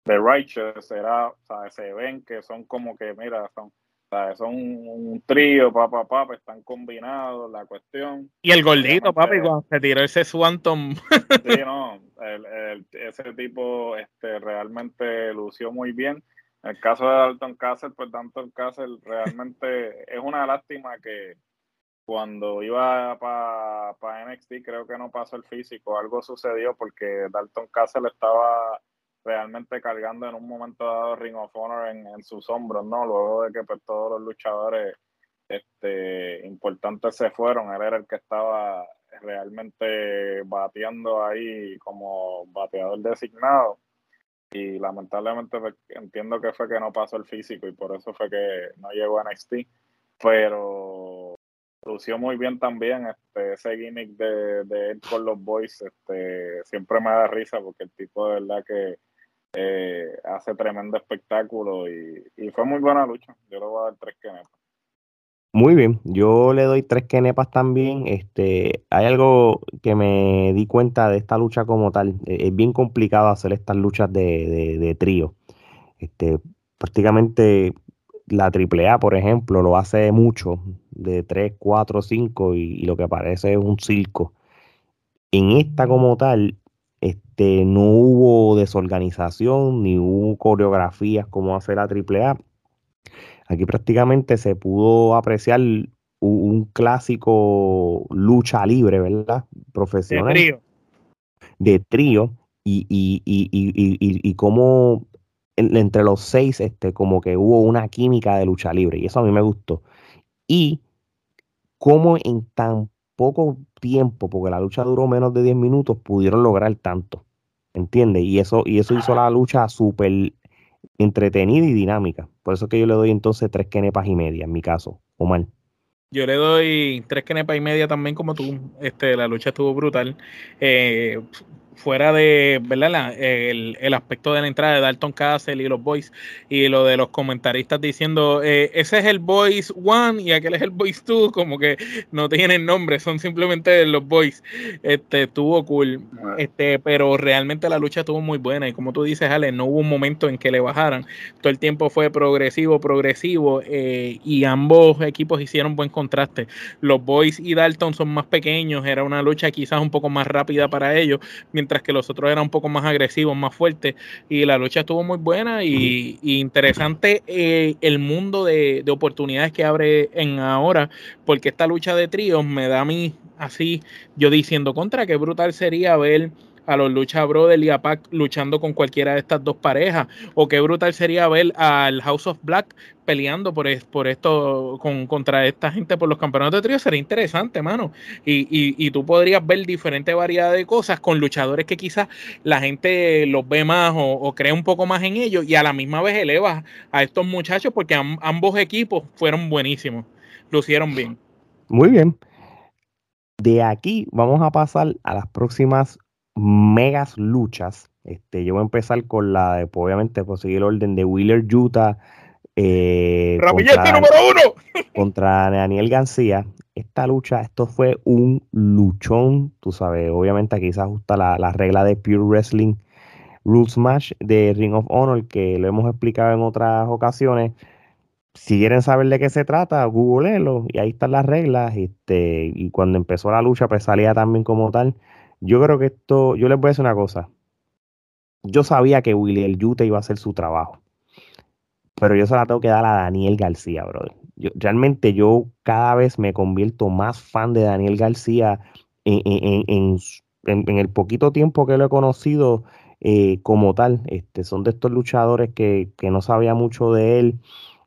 The Righteous era, o sea, se ven que son como que, mira, son, son un, trío, papá, papá, están combinados, la cuestión.
Y el gordito, papi, cuando se tiró ese Swanton.
sí, [laughs] no, el, ese tipo este, realmente lució muy bien. En el caso de Dalton Castle, pues Dalton Castle realmente es una lástima que cuando iba para NXT creo que no pasó el físico, algo sucedió porque Dalton Castle estaba realmente cargando en un momento dado Ring of Honor en, sus hombros, ¿no? Luego de que pues, todos los luchadores este, importantes se fueron, él era el que estaba realmente bateando ahí como bateador designado y lamentablemente pues, entiendo que fue que no pasó el físico y por eso fue que no llegó a NXT, pero lució muy bien también este ese gimmick de, de él con los boys este siempre me da risa porque el tipo de verdad que eh, hace tremendo espectáculo y, fue muy buena lucha yo le voy a dar tres kenepas
muy bien, yo le doy tres kenepas también. Este, hay algo que me di cuenta de esta lucha como tal. E, es bien complicado hacer estas luchas de, de trío. Este, prácticamente la AAA, por ejemplo, lo hace mucho, de 3, 4, 5 y, lo que parece es un circo. En esta como tal, este, no hubo desorganización ni hubo coreografías como hace la AAA. Aquí prácticamente se pudo apreciar un, clásico lucha libre, ¿verdad? Profesional.
De trío.
De trío. Y, y, y, y, y cómo entre los seis, este, como que hubo una química de lucha libre, y eso a mí me gustó. Y cómo en tan poco tiempo, porque la lucha duró menos de 10 minutos, pudieron lograr tanto. ¿Entiendes? Y eso, y eso hizo la lucha súper entretenida y dinámica. Por eso que yo le doy entonces tres kenepas y media, en mi caso, Omar.
Yo le doy tres kenepas y media también como tú. Este, la lucha estuvo brutal. Eh, fuera de ¿verdad? el, el, aspecto de la entrada de Dalton Castle y los boys y lo de los comentaristas diciendo eh, ese es el boys one y aquel es el boys two como que no tienen nombre son simplemente los boys. Este estuvo cool. Este pero realmente la lucha estuvo muy buena y como tú dices Ale no hubo un momento en que le bajaran. Todo el tiempo fue progresivo progresivo eh, y ambos equipos hicieron buen contraste. Los boys y Dalton son más pequeños era una lucha quizás un poco más rápida para ellos mientras que los otros eran un poco más agresivos, más fuertes, y la lucha estuvo muy buena y, interesante eh, el mundo de, oportunidades que abre en ahora, porque esta lucha de tríos me da a mí así, yo diciendo contra, qué brutal sería ver a los Lucha Brothers y a luchando con cualquiera de estas dos parejas. O qué brutal sería ver al House of Black peleando por, por esto, con, contra esta gente por los campeonatos de trío. Sería interesante, mano. Y, y, tú podrías ver diferentes variedades de cosas con luchadores que quizás la gente los ve más o, cree un poco más en ellos y a la misma vez eleva a estos muchachos porque ambos equipos fueron buenísimos. Lucieron bien.
Muy bien. De aquí vamos a pasar a las próximas megas luchas. Este, yo voy a empezar con la de, pues, obviamente, por seguir el orden de Wheeler Utah. Eh,
contra, número uno.
contra Daniel García. Esta lucha, esto fue un luchón, tú sabes, obviamente aquí se ajusta la, la regla de Pure Wrestling Rules Match de Ring of Honor, que lo hemos explicado en otras ocasiones. Si quieren saber de qué se trata, googleenlo y ahí están las reglas. Este, y cuando empezó la lucha, pues salía también como tal. Yo creo que esto, yo les voy a decir una cosa. Yo sabía que Willy el Yute iba a hacer su trabajo, pero yo se la tengo que dar a Daniel García, brother. realmente yo cada vez me convierto más fan de Daniel García en, el poquito tiempo que lo he conocido eh, como tal. Este, son de estos luchadores que, no sabía mucho de él.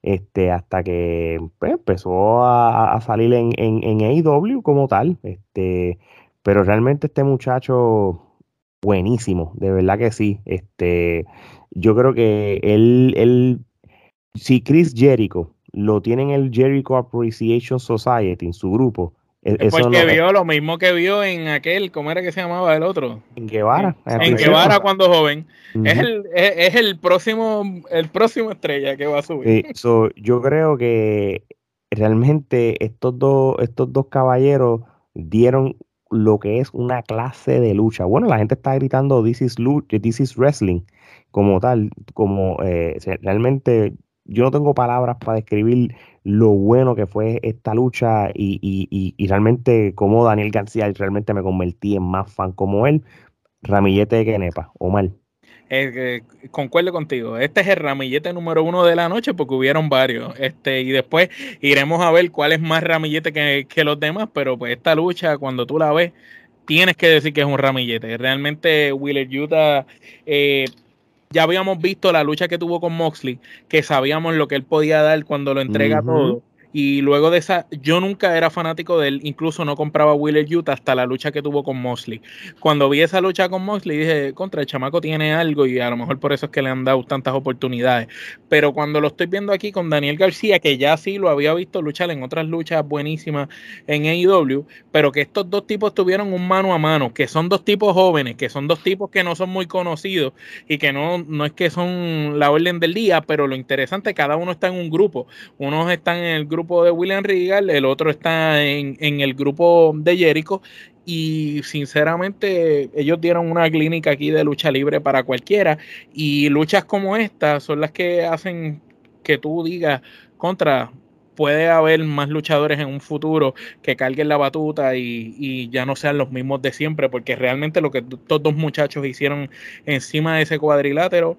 Este, hasta que pues, empezó a, salir en, en, en AEW como tal. Este, pero realmente este muchacho, buenísimo, de verdad que sí. Este, yo creo que él, él, si Chris Jericho lo tiene en el Jericho Appreciation Society, en su grupo,
e, es porque vio lo mismo que vio en aquel, ¿cómo era que se llamaba el otro?
En Guevara.
En, Guevara cuando joven. es, el, es, el próximo el próximo estrella que va a subir.
yo creo que realmente estos dos, estos dos caballeros dieron lo que es una clase de lucha. Bueno, la gente está gritando This is, this is Wrestling como tal, como eh, realmente yo no tengo palabras para describir lo bueno que fue esta lucha y, y, y, realmente como Daniel García realmente me convertí en más fan como él. Ramillete de Kenepa, Omar.
Eh, concuerdo contigo. Este es el ramillete número uno de la noche porque hubieron varios. Este, y después iremos a ver cuál es más ramillete que, que los demás, pero pues esta lucha, cuando tú la ves, tienes que decir que es un ramillete. Realmente Wheeler Utah, eh, ya habíamos visto la lucha que tuvo con Moxley, que sabíamos lo que él podía dar cuando lo entrega todo y luego de esa, yo nunca era fanático de él, incluso no compraba Wheeler Utah hasta la lucha que tuvo con Mosley. Cuando vi esa lucha con Mosley, dije, contra el chamaco tiene algo y a lo mejor por eso es que le han dado tantas oportunidades. Pero cuando lo estoy viendo aquí con Daniel García, que ya sí lo había visto luchar en otras luchas buenísimas en AEW, pero que estos dos tipos tuvieron un mano a mano, que son dos tipos jóvenes, que son dos tipos que no son muy conocidos y que no, no es que son la orden del día, pero lo interesante, cada uno está en un grupo. Unos están en el grupo de William Regal, el otro está en, en el grupo de Jericho y sinceramente ellos dieron una clínica aquí de lucha libre para cualquiera y luchas como esta son las que hacen que tú digas contra puede haber más luchadores en un futuro que carguen la batuta y, ya no sean los mismos de siempre, porque realmente lo que estos dos muchachos hicieron encima de ese cuadrilátero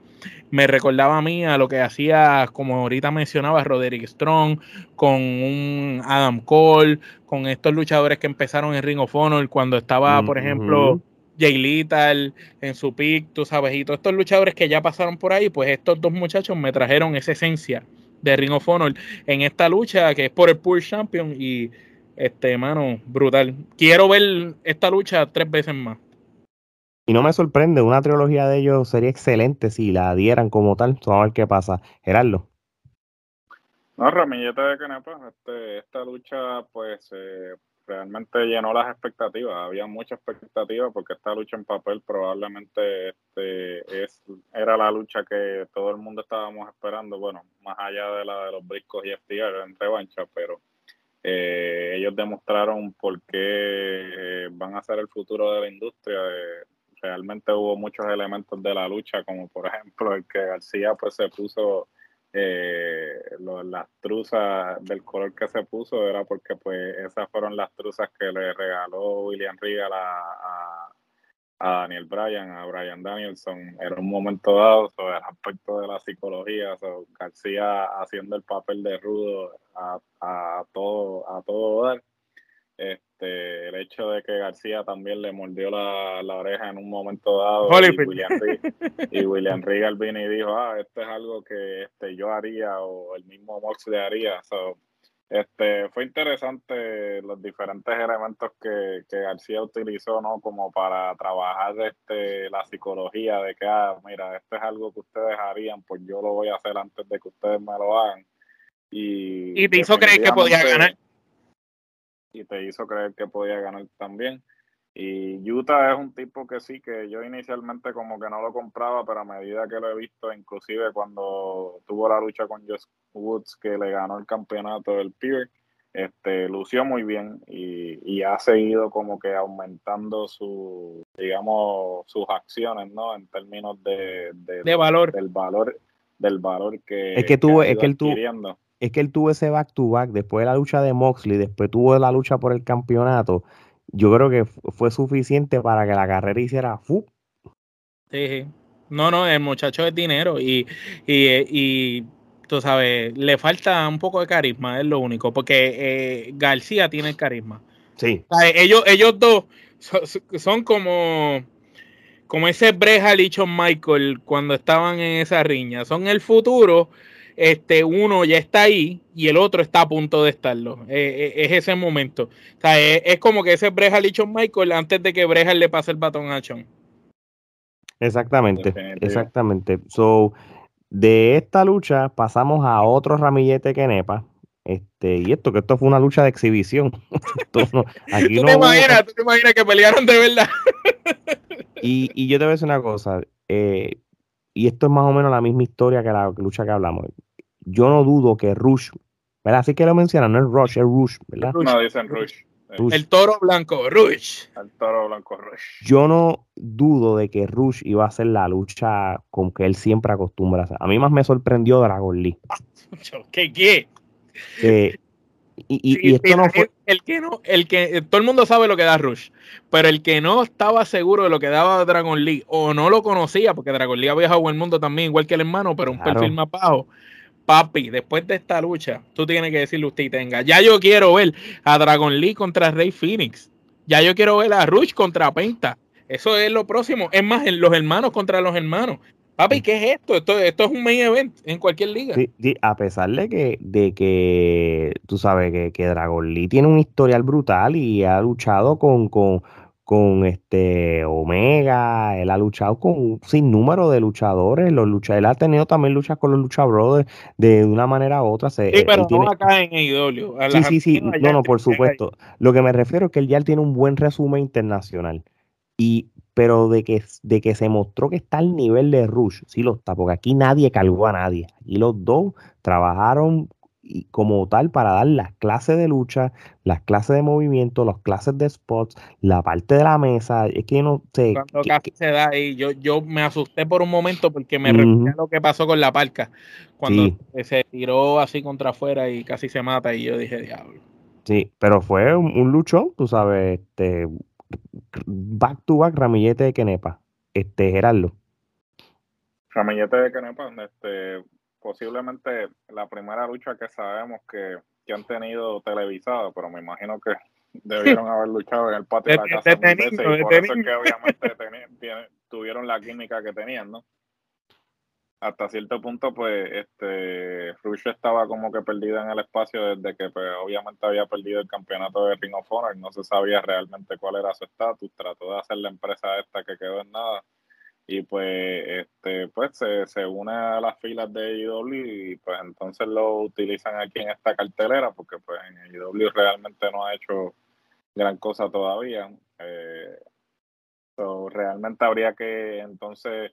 me recordaba a mí a lo que hacía, como ahorita mencionaba, Roderick Strong, con un Adam Cole, con estos luchadores que empezaron en Ring of Honor cuando estaba, por ejemplo, Jay Lethal en su pick, tú sabes, y todos estos luchadores que ya pasaron por ahí, pues estos dos muchachos me trajeron esa esencia de Ring of Honor en esta lucha que es por el Pool Champion y este mano brutal. Quiero ver esta lucha tres veces más.
Y no me sorprende, una trilogía de ellos sería excelente si la dieran como tal. Vamos a ver qué pasa. Gerardo.
No, Ramillete de Canepa, este, esta lucha pues eh, realmente llenó las expectativas. Había mucha expectativa porque esta lucha en papel probablemente este, es, era la lucha que todo el mundo estábamos esperando. Bueno, más allá de la de los briscos y FTR en revancha, pero eh, ellos demostraron por qué eh, van a ser el futuro de la industria. Eh, realmente hubo muchos elementos de la lucha, como por ejemplo el que García pues se puso eh, las truzas del color que se puso era porque pues esas fueron las truzas que le regaló William Regal a, Daniel Bryan, a Bryan Danielson. Era un momento dado sobre el aspecto de la psicología, García haciendo el papel de rudo a, todo, a todo. Este, el hecho de que García también le mordió la, oreja en un momento dado y William, [laughs] y William, Regal vino y dijo, ah, esto es algo que este, yo haría o el mismo le haría. este, fue interesante los diferentes elementos que, García utilizó, ¿no? Como para trabajar este, la psicología de que, ah, mira, esto es algo que ustedes harían, pues yo lo voy a hacer antes de que ustedes me lo hagan. Y,
y te hizo creer que podía ganar
y te hizo creer que podía ganar también. Y Utah es un tipo que sí, que yo inicialmente como que no lo compraba, pero a medida que lo he visto, inclusive cuando tuvo la lucha con Josh Woods, que le ganó el campeonato del Peer, este, lució muy bien y, ha seguido como que aumentando su, digamos, sus acciones, ¿no? En términos de,
de, valor.
Del valor, del valor que,
es que, tuvo, es que él tuvo, es que él tuvo ese back to back, después de la lucha de Moxley, después tuvo la lucha por el campeonato. Yo creo que fue suficiente para que la carrera hiciera fu.
Sí, No, no, el muchacho es dinero y, y, y tú sabes, le falta un poco de carisma, es lo único, porque eh, García tiene carisma.
Sí.
ellos, ellos dos son, como, como ese Breja y Michael cuando estaban en esa riña. Son el futuro este, uno ya está ahí y el otro está a punto de estarlo. Eh, eh, es ese momento. es, como que ese Breja le Michael antes de que Breja le pase el batón a Chon.
Exactamente, exactamente. So, de esta lucha pasamos a otro ramillete que nepa. Este, y esto, que esto fue una lucha de exhibición. [laughs]
¿Tú, te imaginas, [laughs] ¿Tú te imaginas que pelearon de verdad? [laughs]
y, y yo te voy a decir una cosa. Eh, y esto es más o menos la misma historia que la lucha que hablamos yo no dudo que Rush, ¿verdad? Así que lo mencionan, no es Rush, es Rush, ¿verdad?
No, dicen Rush.
El toro blanco, Rush.
El toro blanco, Rush.
Yo no dudo de que Rush iba a hacer la lucha con que él siempre acostumbra a hacer. A mí más me sorprendió Dragon Lee.
¿Qué qué?
Que Y, esto no fue...
El que no, el que todo el mundo sabe lo que da Rush, pero el que no estaba seguro de lo que daba Dragon Lee o no lo conocía, porque Dragon Lee ha viajado el mundo también, igual que el hermano, pero un perfil más bajo. Papi, después de esta lucha, tú tienes que decirle usted y tenga. Ya yo quiero ver a Dragon Lee contra Rey Phoenix. Ya yo quiero ver a Rush contra Penta. Eso es lo próximo. Es más, los hermanos contra los hermanos. Papi, ¿qué es esto? Esto, es un main event en cualquier liga.
Sí, a pesar de que, de que tú sabes que, que, Dragon Lee tiene un historial brutal y ha luchado con, con, con este Omega, él ha luchado con un sinnúmero de luchadores, los lucha, él ha tenido también luchas con los Lucha Brothers de una manera u otra.
sí, pero no acá en AEW.
Sí, sí, sí, no, no, por supuesto. Lo que me refiero es que él ya tiene un buen resumen internacional. Y pero de que, de que se mostró que está al nivel de Rush, sí lo está, porque aquí nadie cargó a nadie. Y los dos trabajaron como tal para dar las clases de lucha, las clases de movimiento, las clases de spots, la parte de la mesa. Es que no sé.
Cuando casi se da ahí, yo, yo me asusté por un momento porque me uh lo que pasó con la parca. Cuando se tiró así contra afuera y casi se mata, y yo dije, diablo.
Sí, pero fue un, un luchón, tú sabes, este, back to back Ramillete de Kenepa. Este, Gerardo.
Ramillete de Kenepa, este, posiblemente la primera lucha que sabemos que, han tenido televisada, pero me imagino que debieron [laughs] haber luchado en el patio de, la casa y por eso es que obviamente [laughs] tuvieron la química que tenían, ¿no? hasta cierto punto, pues, este, Rush estaba como que perdido en el espacio desde que, pues, obviamente había perdido el campeonato de Ring of Honor, no se sabía realmente cuál era su estatus, trató de hacer la empresa esta que quedó en nada, y pues, este, pues, se, se une a las filas de AEW y, pues, entonces lo utilizan aquí en esta cartelera, porque, pues, en AEW realmente no ha hecho gran cosa todavía, eh, realmente habría que, entonces,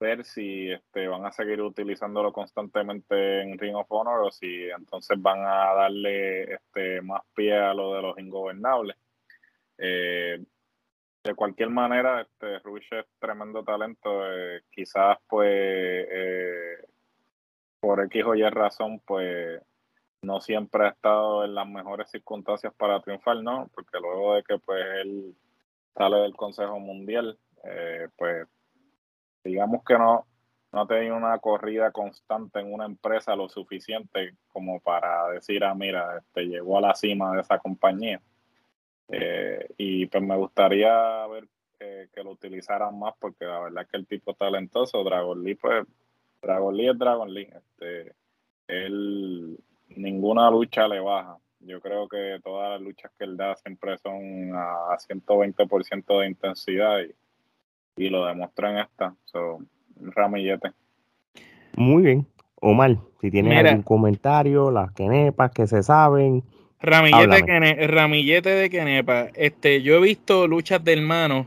ver si este, van a seguir utilizándolo constantemente en Ring of Honor o si entonces van a darle este, más pie a lo de los ingobernables. Eh, de cualquier manera, este, Rush es tremendo talento. Eh, quizás, pues, eh, por X o Y razón, pues, no siempre ha estado en las mejores circunstancias para triunfar, ¿no? Porque luego de que, pues, él sale del Consejo Mundial, pues, digamos que no, no tenido una corrida constante en una empresa lo suficiente como para decir, ah, mira, este, llegó a la cima de esa compañía. Eh, y pues me gustaría ver que lo utilizaran más porque la verdad es que el tipo es talentoso, Dragon Lee, pues Dragon Lee es Dragon Lee. Este, él, ninguna lucha le baja. Yo creo que todas las luchas que él da siempre son a, a 120% de intensidad y, y lo demostró en esta. So, ramillete.
Muy bien. Omar, si tienes algún comentario, las quenepas que se saben.
Ramillete, ramillete de quenepa. Este, yo he visto luchas de hermanos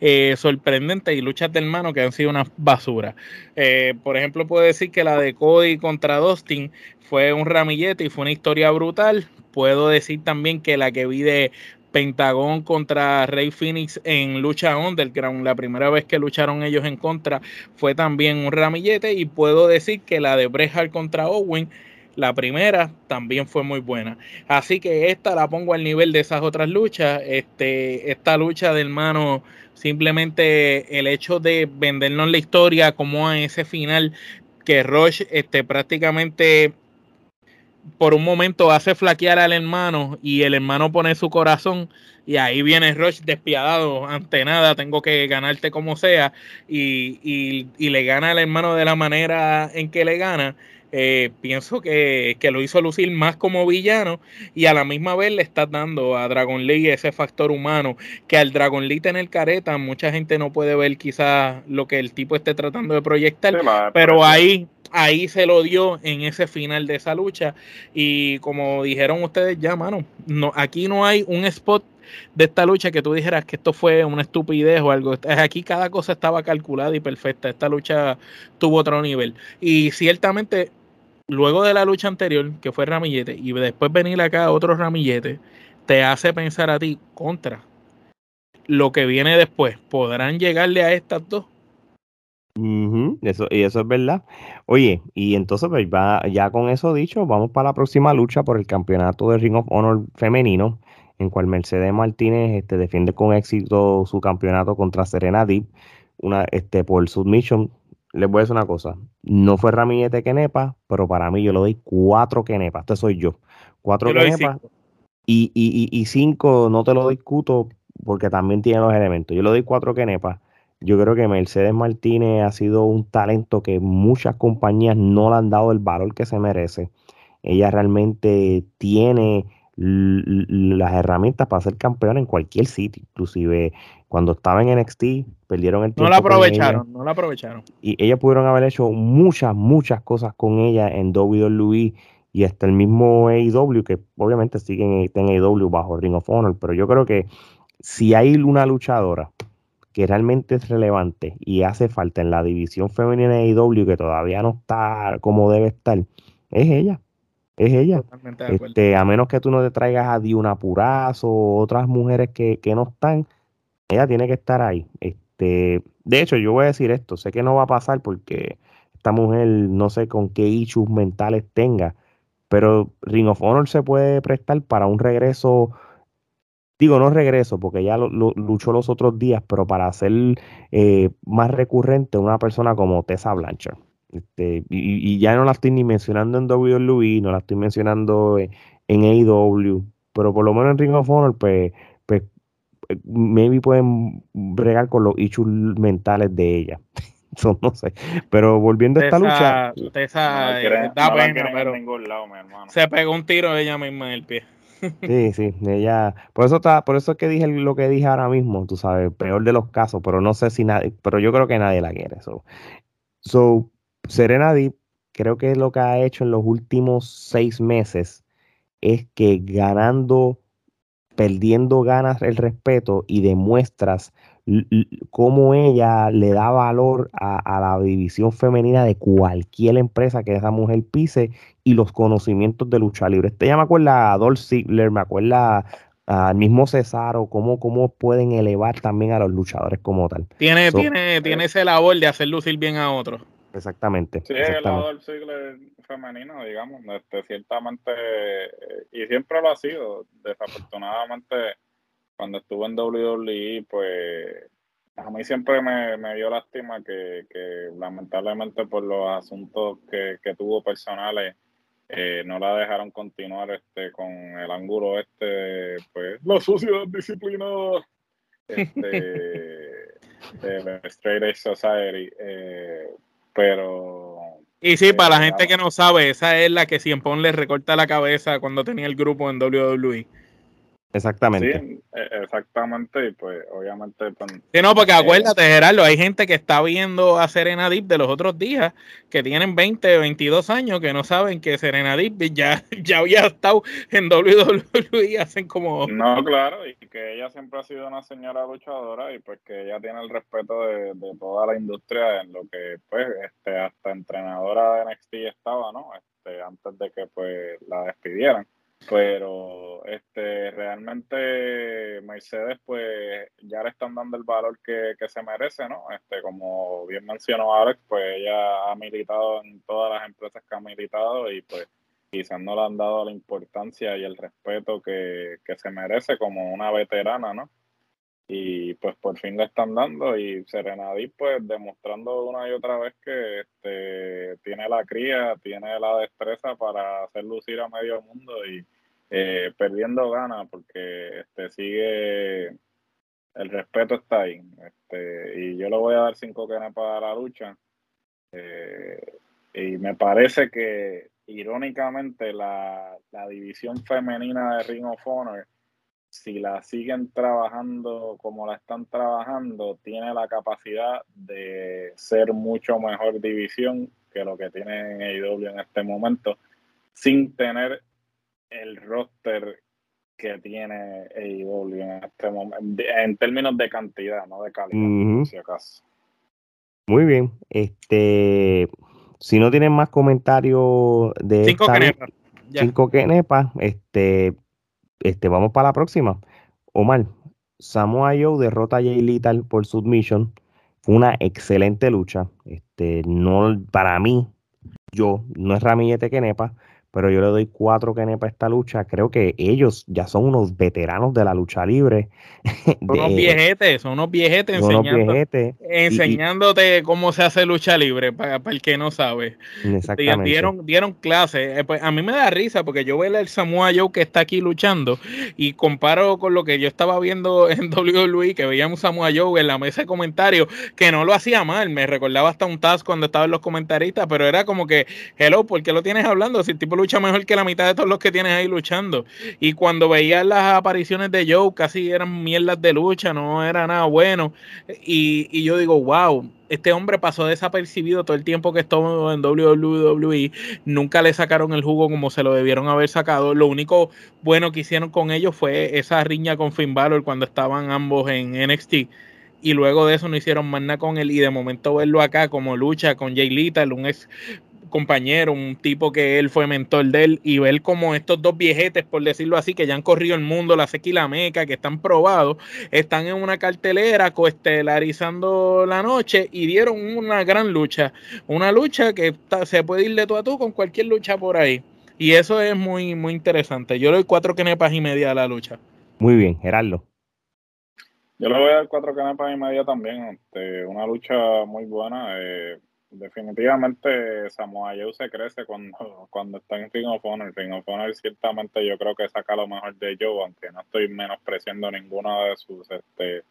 eh, sorprendentes y luchas de hermanos que han sido una basura. Eh, por ejemplo, puedo decir que la de Cody contra Dustin fue un ramillete y fue una historia brutal. Puedo decir también que la que vi de Pentagón contra Rey Phoenix en lucha underground. La primera vez que lucharon ellos en contra fue también un ramillete y puedo decir que la de Bret contra Owen, la primera también fue muy buena. Así que esta la pongo al nivel de esas otras luchas. Este, esta lucha de hermano, simplemente el hecho de vendernos la historia como a ese final que Rush este, prácticamente por un momento hace flaquear al hermano y el hermano pone su corazón y ahí viene Rush despiadado, ante nada, tengo que ganarte como sea y, y, le gana al hermano de la manera en que le gana. Eh, pienso que, que, lo hizo lucir más como villano y a la misma vez le está dando a Dragon Lee ese factor humano que al Dragon Lee tener careta mucha gente no puede ver quizás lo que el tipo esté tratando de proyectar, pero ahí ahí se lo dio en ese final de esa lucha. Y como dijeron ustedes ya, mano, no, aquí no hay un spot de esta lucha que tú dijeras que esto fue una estupidez o algo. Aquí cada cosa estaba calculada y perfecta. Esta lucha tuvo otro nivel. Y ciertamente, luego de la lucha anterior, que fue Ramillete, y después venir acá otro Ramillete, te hace pensar a ti contra lo que viene después. ¿Podrán llegarle a estas dos?
eso, y eso es verdad. Oye, y entonces pues, va, ya con eso dicho, vamos para la próxima lucha por el campeonato de Ring of Honor femenino, en cual Mercedes Martínez este, defiende con éxito su campeonato contra Serena Deep, una, este, por submission. Les voy a decir una cosa, no fue Ramírez Kenepa, pero para mí yo le doy cuatro Kenepa, este soy yo. Cuatro Kenepa y, y, y, cinco no te lo discuto porque también tiene los elementos. Yo le doy cuatro Kenepa yo creo que Mercedes Martínez ha sido un talento que muchas compañías no le han dado el valor que se merece. Ella realmente tiene las herramientas para ser campeona en cualquier sitio, inclusive cuando estaba en NXT perdieron el tiempo.
No la aprovecharon, no la aprovecharon.
Y ellas pudieron haber hecho muchas, muchas cosas con ella en WWE y hasta el mismo AEW, que obviamente siguen en AEW bajo Ring of Honor, pero yo creo que si hay una luchadora que realmente es relevante y hace falta en la división femenina de IW que todavía no está como debe estar, es ella. Es ella. Este, a menos que tú no te traigas a Diuna Purazo o otras mujeres que, no están, ella tiene que estar ahí. Este, de hecho, yo voy a decir esto, sé que no va a pasar porque esta mujer no sé con qué issues mentales tenga, pero Ring of Honor se puede prestar para un regreso digo, no regreso porque ya lo, luchó los otros días, pero para hacer eh, más recurrente una persona como Tessa Blanchard. Este, y, ya no la estoy ni mencionando en WWE, no la estoy mencionando en, AEW, pero por lo menos en Ring of Honor, pues, pues maybe pueden bregar con los issues mentales de ella. [laughs] no sé. Pero volviendo a esta lucha.
Tessa eh, da pena, pero se pegó un tiro ella misma en el pie.
Sí, sí, ella, por eso está, por eso es que dije lo que dije ahora mismo, tú sabes, peor de los casos, pero no sé si nadie, pero yo creo que nadie la quiere. So, so Serena Deep, creo que lo que ha hecho en los últimos seis meses es que ganando, perdiendo ganas el respeto y demuestras cómo ella le da valor a, la división femenina de cualquier empresa que esa mujer pise y los conocimientos de lucha libre. Este ya me acuerda a Dolph Ziggler, me acuerda al mismo Cesaro, cómo, cómo pueden elevar también a los luchadores como tal.
Tiene, tiene, tiene ese labor de hacer lucir bien a otros.
Exactamente.
Sí, el Dolph Ziggler femenino, digamos, este, ciertamente, y siempre lo ha sido, desafortunadamente cuando estuve en WWE, pues a mí siempre me, dio lástima que, lamentablemente por los asuntos que, tuvo personales eh, no la dejaron continuar este con el ángulo este pues la sociedad disciplinada este, [laughs] de la Straight Edge Society eh, pero
y sí, para la eh, gente que no sabe, esa es la que siempre le recorta la cabeza cuando tenía el grupo en WWE.
Exactamente.
Sí, e, exactamente, y pues obviamente... Pues,
sí, no, porque eh, acuérdate, Gerardo, hay gente que está viendo a Serena Deep de los otros días, que tienen 20, 22 años, que no saben que Serena Deep ya, ya había estado en WWE hacen como...
No, claro, y que ella siempre ha sido una señora luchadora y pues que ella tiene el respeto de, toda la industria en lo que pues este hasta entrenadora de NXT estaba, ¿no? Este, antes de que pues la despidieran pero este realmente Mercedes pues ya le están dando el valor que, se merece, ¿no? Este como bien mencionó Alex, pues ella ha militado en todas las empresas que ha militado y pues quizás no le han dado la importancia y el respeto que, que se merece como una veterana, ¿no? Y pues por fin le están dando y Serenadí pues demostrando una y otra vez que este, tiene la cría, tiene la destreza para hacer lucir a medio mundo y eh, perdiendo ganas porque este, sigue el respeto está ahí este, y yo le voy a dar cinco canas para la lucha eh, y me parece que irónicamente la, la división femenina de Ring of Honor si la siguen trabajando como la están trabajando, tiene la capacidad de ser mucho mejor división que lo que tiene en AEW en este momento, sin tener el roster que tiene AEW en este momento, en términos de cantidad, no de calidad, si acaso.
Muy bien. Este, si no tienen más comentarios de
cinco
esta, cinco este este, vamos para la próxima. Omar, Samoa Joe derrota a Jay Lethal por submission. Fue una excelente lucha. Este, no, para mí, yo, no es Ramillete Kenepa, pero yo le doy cuatro Kenepa a esta lucha. Creo que ellos ya son unos veteranos de la lucha libre. [laughs]
Son unos viejetes, son unos viejetes, enseñándote cómo se hace lucha libre, para, el que no sabe. Exactamente. Dieron, dieron clases. Eh, pues, a mí me da risa porque yo veo el Samoa Joe que está aquí luchando y comparo con lo que yo estaba viendo [laughs] en WWE, que veíamos Samoa Joe en la mesa de comentarios, que no lo hacía mal. Me recordaba hasta un task cuando estaba en los comentaristas, pero era como que, hello, ¿por qué lo tienes hablando? Si el tipo lucha mejor que la mitad de todos los que tienes ahí luchando. Y cuando veías las apariciones de Joe, casi eran mierdas de lucha, no era nada bueno. Y, y yo digo, wow, este hombre pasó desapercibido todo el tiempo que estuvo en WWE. Nunca le sacaron el jugo como se lo debieron haber sacado. Lo único bueno que hicieron con ellos fue esa riña con Finn Balor cuando estaban ambos en NXT. Y luego de eso no hicieron más nada con él. Y de momento verlo acá como lucha con Jay Little, un ex compañero, un tipo que él fue mentor de él, y ver como estos dos viejetes, por decirlo así, que ya han corrido el mundo, la Sequi y la Meca, que están probados, están en una cartelera coestelarizando la noche y dieron una gran lucha. Una lucha que se puede ir de tú a tú con cualquier lucha por ahí. Y eso es muy, muy interesante. Yo le doy cuatro canepas y media a la lucha.
Muy bien, Gerardo.
Yo le voy a dar cuatro canepas y media también. Este, una lucha muy buena. Eh, definitivamente Samoa Joe se crece cuando, [laughs] cuando está en Ring of Honor. Ring of Honor ciertamente yo creo que saca lo mejor de Joe, aunque no estoy menospreciando ninguna de sus este,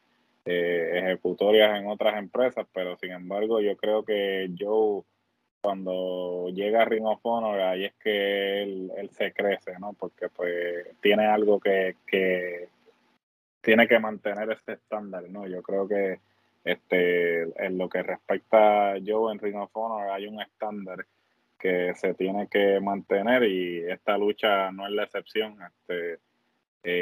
eh, ejecutorias en otras empresas, pero sin embargo yo creo que Joe cuando llega a Ring of Honor ahí es que él, él se crece, ¿no? Porque pues tiene algo que, que tiene que mantener ese estándar, ¿no? Yo creo que este, en lo que respecta Joe en Ring of Honor, hay un estándar que se tiene que mantener y esta lucha no es la excepción. Este,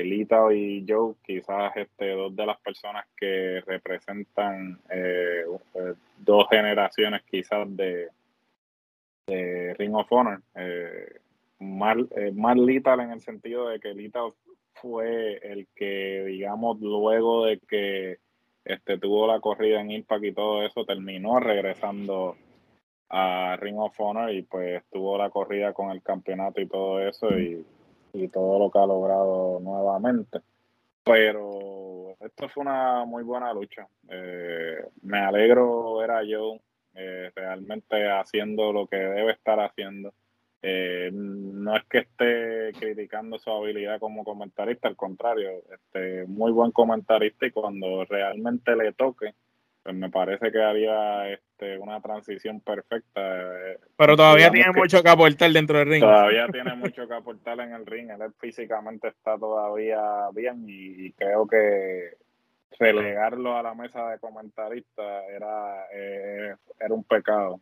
Lita y Joe, quizás este, dos de las personas que representan eh, eh, dos generaciones quizás de, Ring of Honor. Eh, más, más Lita en el sentido de que Lita fue el que, digamos, luego de que este, tuvo la corrida en Impact y todo eso, terminó regresando a Ring of Honor y pues tuvo la corrida con el campeonato y todo eso y, todo lo que ha logrado nuevamente. Pero esto fue una muy buena lucha. Eh, me alegro ver a Joe eh, realmente haciendo lo que debe estar haciendo. Eh, no es que esté criticando su habilidad como comentarista, al contrario, este, muy buen comentarista y cuando realmente le toque, pues me parece que haría este, una transición perfecta.
Eh, Pero todavía tiene mucho que aportar dentro del ring.
Todavía tiene mucho que aportar en el ring. Él físicamente está todavía bien y creo que relegarlo a la mesa de comentaristas era, eh, era un pecado.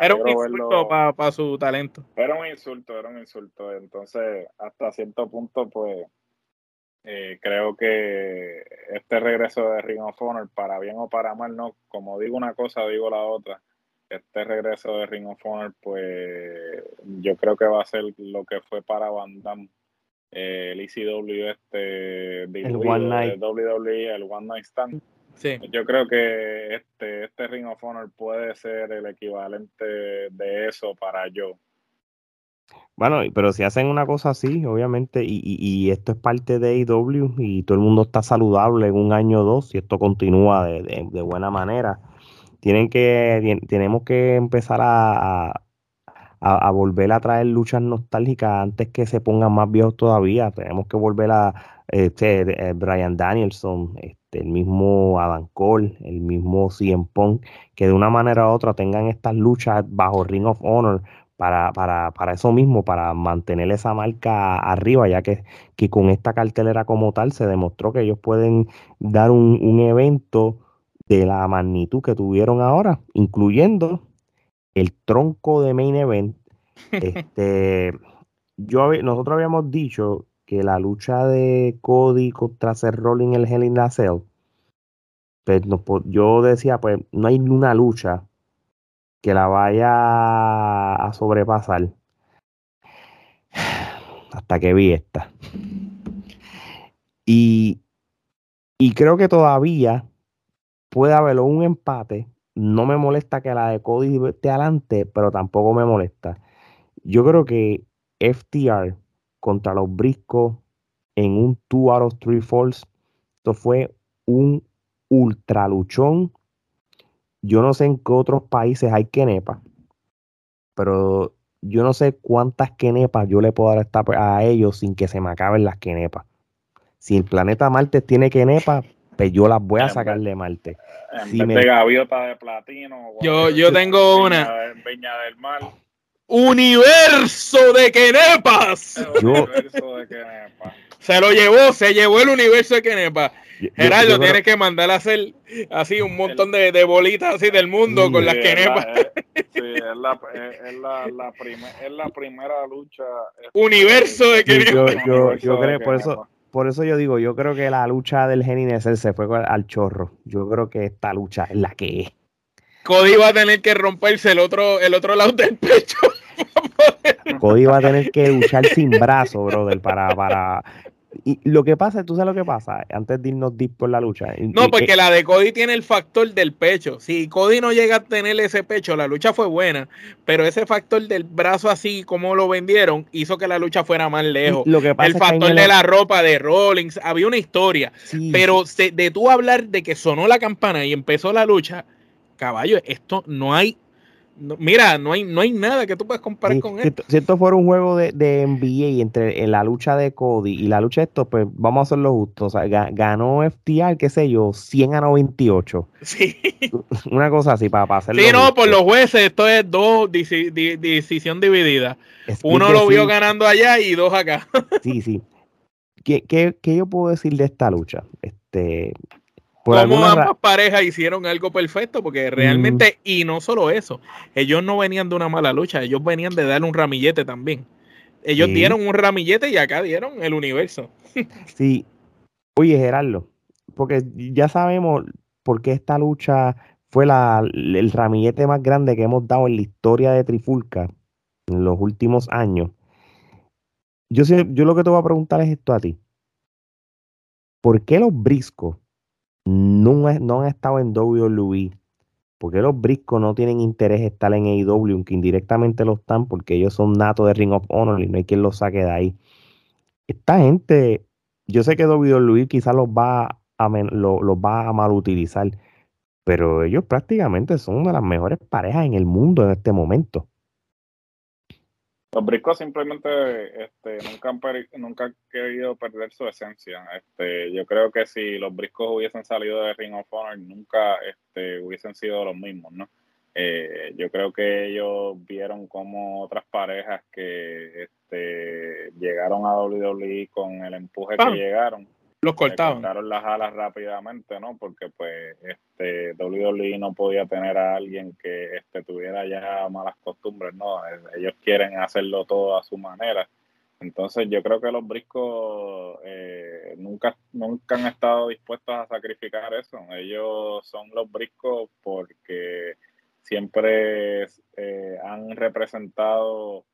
era un insulto para su talento.
Era un insulto, era un insulto. Entonces, hasta cierto punto, pues, eh, creo que este regreso de Ring of Honor, para bien o para mal, no, como digo una cosa, digo la otra. Este regreso de Ring of Honor, pues, yo creo que va a ser lo que fue para Van Damme el ECW, este,
el One Night.
WWE, el One Night Stand.
Sí.
Yo creo que este, este Ring of Honor puede ser el equivalente de eso para yo.
Bueno, pero si hacen una cosa así, obviamente, y, y, esto es parte de AEW y todo el mundo está saludable en un año o dos, y esto continúa de, de, buena manera, tienen que, tenemos que empezar a, a, volver a traer luchas nostálgicas antes que se pongan más viejos todavía. Tenemos que volver a este, eh, Brian Danielson, este, el mismo Adam Cole, el mismo CM Punk, que de una manera u otra tengan estas luchas bajo Ring of Honor para, para, para eso mismo, para mantener esa marca arriba, ya que, que con esta cartelera como tal se demostró que ellos pueden dar un, un evento de la magnitud que tuvieron ahora, incluyendo el tronco de main event. [laughs] Este, yo, nosotros habíamos dicho que la lucha de Cody contra Seth Rollins en el Hell in the Cell, pues, yo decía, pues no hay una lucha que la vaya a sobrepasar hasta que vi esta. Y, y creo que todavía puede haber un empate. No me molesta que la de Cody esté adelante, pero tampoco me molesta. Yo creo que FTR contra los Briscos en un 2 out of 3 falls, esto fue un ultra luchón. Yo no sé en qué otros países hay quenepa, pero yo no sé cuántas quenepas yo le puedo dar a ellos sin que se me acaben las quenepas. Si el planeta Marte tiene quenepa, pues yo las voy a sacar de Marte.
En vez de gaviota de platino.
Yo, yo tengo una. del Mar. Universo de quenepas. Universo de quenepas. Se lo llevó, se llevó el universo de quenepas. Gerardo, tienes que mandar a hacer así un montón de, de bolitas así del mundo con las quenepas.
sí, es la, es, la, la es la primera lucha.
Universo de quenepas.
Yo, yo, creo, por eso, por eso yo digo, yo creo que la lucha del Genineser se fue al chorro. Yo creo que esta lucha es la que es.
Cody va a tener que romperse el otro, el otro lado del pecho. [laughs]
Cody va a tener que luchar sin brazo, brother, para, para y lo que pasa, tú sabes lo que pasa, antes de irnos deep por la lucha.
No, porque la de Cody tiene el factor del pecho. Si Cody no llega a tener ese pecho, la lucha fue buena, pero ese factor del brazo así como lo vendieron hizo que la lucha fuera más lejos. Lo que el factor de la ropa de Rollins, había una historia, pero de tú hablar de que sonó la campana y empezó la lucha, caballo, esto no hay mira, no hay, no hay nada que tú puedas comparar con
esto. Si esto fuera un juego de, de NBA entre en la lucha de Cody y la lucha de esto, pues vamos a hacerlo justo. O sea, ganó FTR, qué sé yo, 100 a 98. [laughs] Sí. [laughs] Una cosa así para, para hacerlo.
Sí, no, por los jueces, esto es dos decisión dividida. Uno lo vio ganando allá y dos acá.
sí, sí. ¿Qué, qué, ¿Qué yo puedo decir de esta lucha? Este,
como ambas parejas hicieron algo perfecto, porque realmente, mm. y no solo eso, ellos no venían de una mala lucha, ellos venían de darle un ramillete también. Ellos dieron un ramillete y acá dieron el universo. [laughs]
sí. Oye, Gerardo, porque ya sabemos por qué esta lucha fue la, el ramillete más grande que hemos dado en la historia de Trifulca en los últimos años. Yo, sé, yo lo que te voy a preguntar es esto a ti. ¿Por qué los briscos no, no han estado en WWE. porque los briscos no tienen interés en estar en AEW, aunque indirectamente lo están, porque ellos son natos de Ring of Honor y no hay quien los saque de ahí? Esta gente, yo sé que WWE quizás los va a, los, los va a mal utilizar, pero ellos prácticamente son una de las mejores parejas en el mundo en este momento.
Los briscos simplemente este, nunca, han nunca han querido perder su esencia. Este, yo creo que si los briscos hubiesen salido de Ring of Honor, nunca este, hubiesen sido los mismos, ¿no? Eh, yo creo que ellos vieron como otras parejas que este, llegaron a WWE con el empuje que ah. llegaron
los cortaron.
cortaron las alas rápidamente, ¿no? Porque pues este WWE no podía tener a alguien que este, tuviera ya malas costumbres, ¿no? Ellos quieren hacerlo todo a su manera. Entonces yo creo que los briscos eh, nunca, nunca han estado dispuestos a sacrificar eso. Ellos son los briscos porque siempre eh, han representado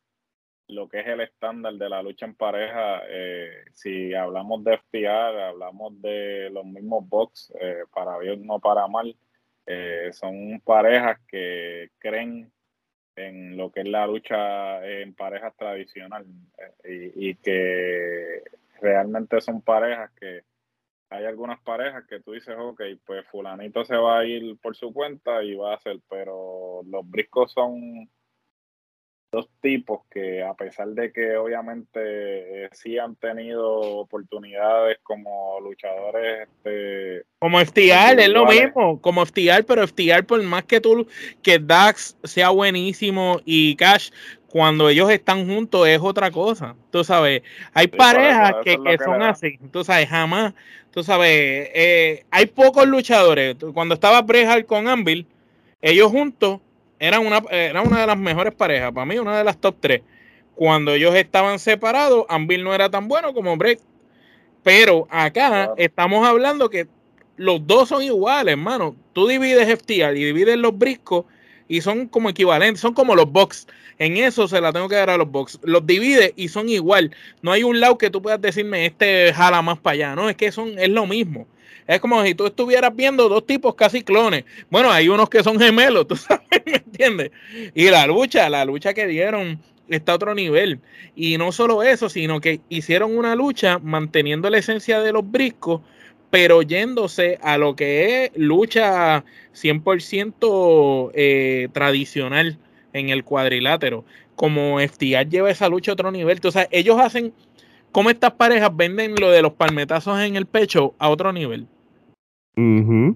lo que es el estándar de la lucha en pareja, eh, si hablamos de FTR, hablamos de los mismos box, eh, para bien no para mal, eh, son parejas que creen en lo que es la lucha en parejas tradicional y, y, que realmente son parejas que hay algunas parejas que tú dices, ok, pues fulanito se va a ir por su cuenta y va a hacer, pero los briscos son dos tipos que a pesar de que obviamente eh, sí han tenido oportunidades como luchadores este,
como FTR es lo mismo como FTR pero FTR por más que tú que Dax sea buenísimo y Cash cuando ellos están juntos es otra cosa tú sabes. Hay parejas que, son así tú sabes jamás tú sabes eh, hay pocos luchadores. Cuando estaba Bret con Anvil ellos juntos era una, era una de las mejores parejas, para mí una de las top tres. Cuando ellos estaban separados, Anvil no era tan bueno como Brett. Pero acá estamos hablando que los dos son iguales, hermano. Tú divides FTR y divides los briscos y son como equivalentes, son como los box. En eso se la tengo que dar a los box. Los divide y son igual. No hay un lado que tú puedas decirme este jala más para allá. No, es que son, es lo mismo. Es como si tú estuvieras viendo dos tipos casi clones. Bueno, hay unos que son gemelos, [laughs] tú sabes, ¿me entiendes? Y la lucha, la lucha que dieron está a otro nivel. Y no solo eso, sino que hicieron una lucha manteniendo la esencia de los briscos, pero yéndose a lo que es lucha 100% eh, tradicional en el cuadrilátero. Como FTR lleva esa lucha a otro nivel. Entonces, ellos hacen como estas parejas venden lo de los palmetazos en el pecho a otro nivel.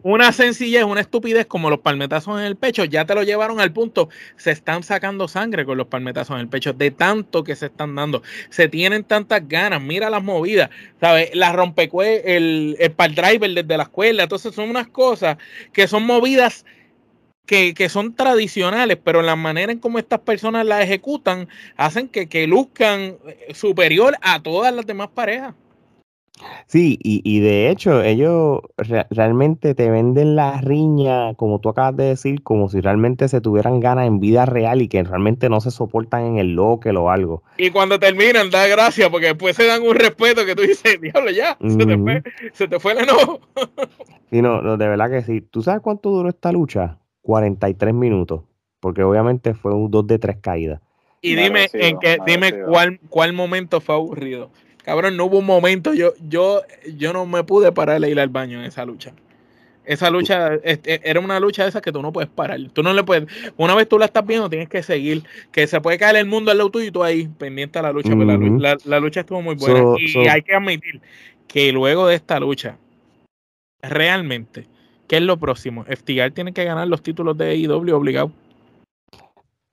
Una sencillez, una estupidez como los palmetazos en el pecho, ya te lo llevaron al punto. Se están sacando sangre con los palmetazos en el pecho, de tanto que se están dando. Se tienen tantas ganas. Mira las movidas, ¿sabes? La rompecue, el, el driver desde la escuela. Entonces son unas cosas que son movidas que, son tradicionales, pero la manera en cómo estas personas las ejecutan hacen que, que luzcan superior a todas las demás parejas.
Sí, y, y de hecho ellos realmente te venden la riña, como tú acabas de decir, como si realmente se tuvieran ganas en vida real y que realmente no se soportan en el local o algo.
Y cuando terminan, da gracia, porque después se dan un respeto que tú dices, [laughs] diablo, ya, se, te fue, se te fue el enojo. [laughs]
sí, no, no, de verdad que sí. ¿Tú sabes cuánto duró esta lucha? 43 minutos, porque obviamente fue un 2 de 3 caídas.
Y dime, en qué, dime cuál, cuál momento fue aburrido. Cabrón, no hubo un momento, yo, yo, yo no me pude parar a ir al baño en esa lucha. Esa lucha este, era una lucha de esas que tú no puedes parar. Tú no le puedes. Una vez tú la estás viendo, tienes que seguir. Que se puede caer el mundo al lado tuyo y tú ahí pendiente a la lucha. la, lucha estuvo muy buena. y hay que admitir que luego de esta lucha, realmente, ¿qué es lo próximo? FTR tiene que ganar los títulos de AEW obligado.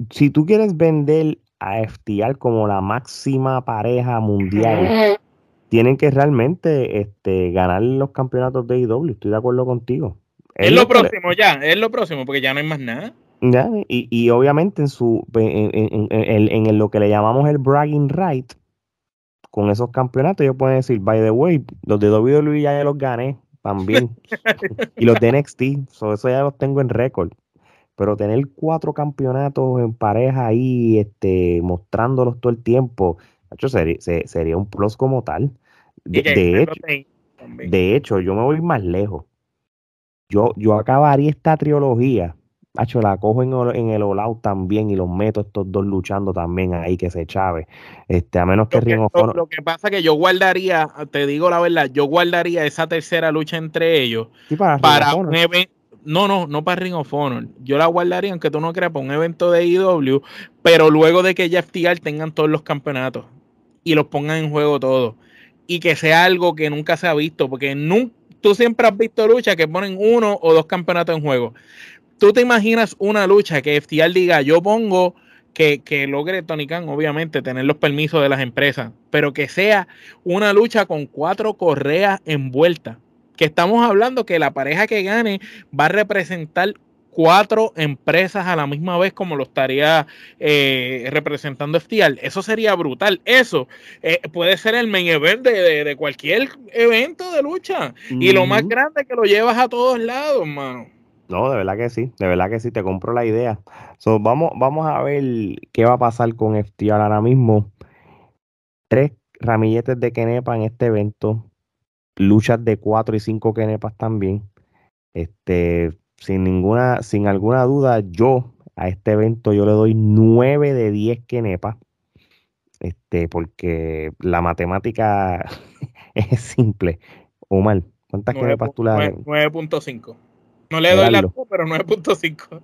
Si tú quieres vender a FTR como la máxima pareja mundial, tienen que realmente este, ganar los campeonatos de IW. Estoy de acuerdo contigo.
Es, lo, próximo, ya, es lo próximo, porque ya no hay más nada.
Ya, y, y obviamente en su en, en, en, lo que le llamamos el bragging right, con esos campeonatos, ellos pueden decir, by the way, los de WWE ya los gané también. y los de NXT, eso ya los tengo en récord pero tener cuatro campeonatos en pareja ahí, este, mostrándolos todo el tiempo, hecho, sería, sería un plus como tal. De, hecho, de hecho, yo me voy más lejos. Yo, yo acabaría esta trilogía. Hacho, la cojo en, en el All también y los meto estos dos luchando también ahí que se chave. Este, a menos que,
Ring of Honor... Lo que pasa es que yo guardaría, te digo la verdad, yo guardaría esa tercera lucha entre ellos para, para un evento no, no, no para Ring of Honor. Yo la guardaría, aunque tú no creas, para un evento de IW, pero luego de que ya FTR tengan todos los campeonatos y los pongan en juego todos. Y que sea algo que nunca se ha visto, porque tú siempre has visto luchas que ponen uno o dos campeonatos en juego. Tú te imaginas una lucha que FTR diga, yo pongo que, que, logre Tony Khan, obviamente, tener los permisos de las empresas, pero que sea una lucha con cuatro correas envueltas que estamos hablando que la pareja que gane va a representar cuatro empresas a la misma vez como lo estaría eh, representando FTR. Eso sería brutal. Eso eh, puede ser el main event de, cualquier evento de lucha. Y lo más grande que lo llevas a todos lados, mano.
No, de verdad que sí, de verdad que sí, te compro la idea. vamos, vamos a ver qué va a pasar con FTR ahora mismo. Tres ramilletes de Kenepa en este evento luchas de 4 y 5 kenepas también. Este, sin ninguna, sin alguna duda, yo a este evento yo le doy 9 de 10 kenepas. Este, porque la matemática [laughs] es simple. Omar, ¿cuántas kenepas tú le das?
9.5. No le doy la pero 9.5.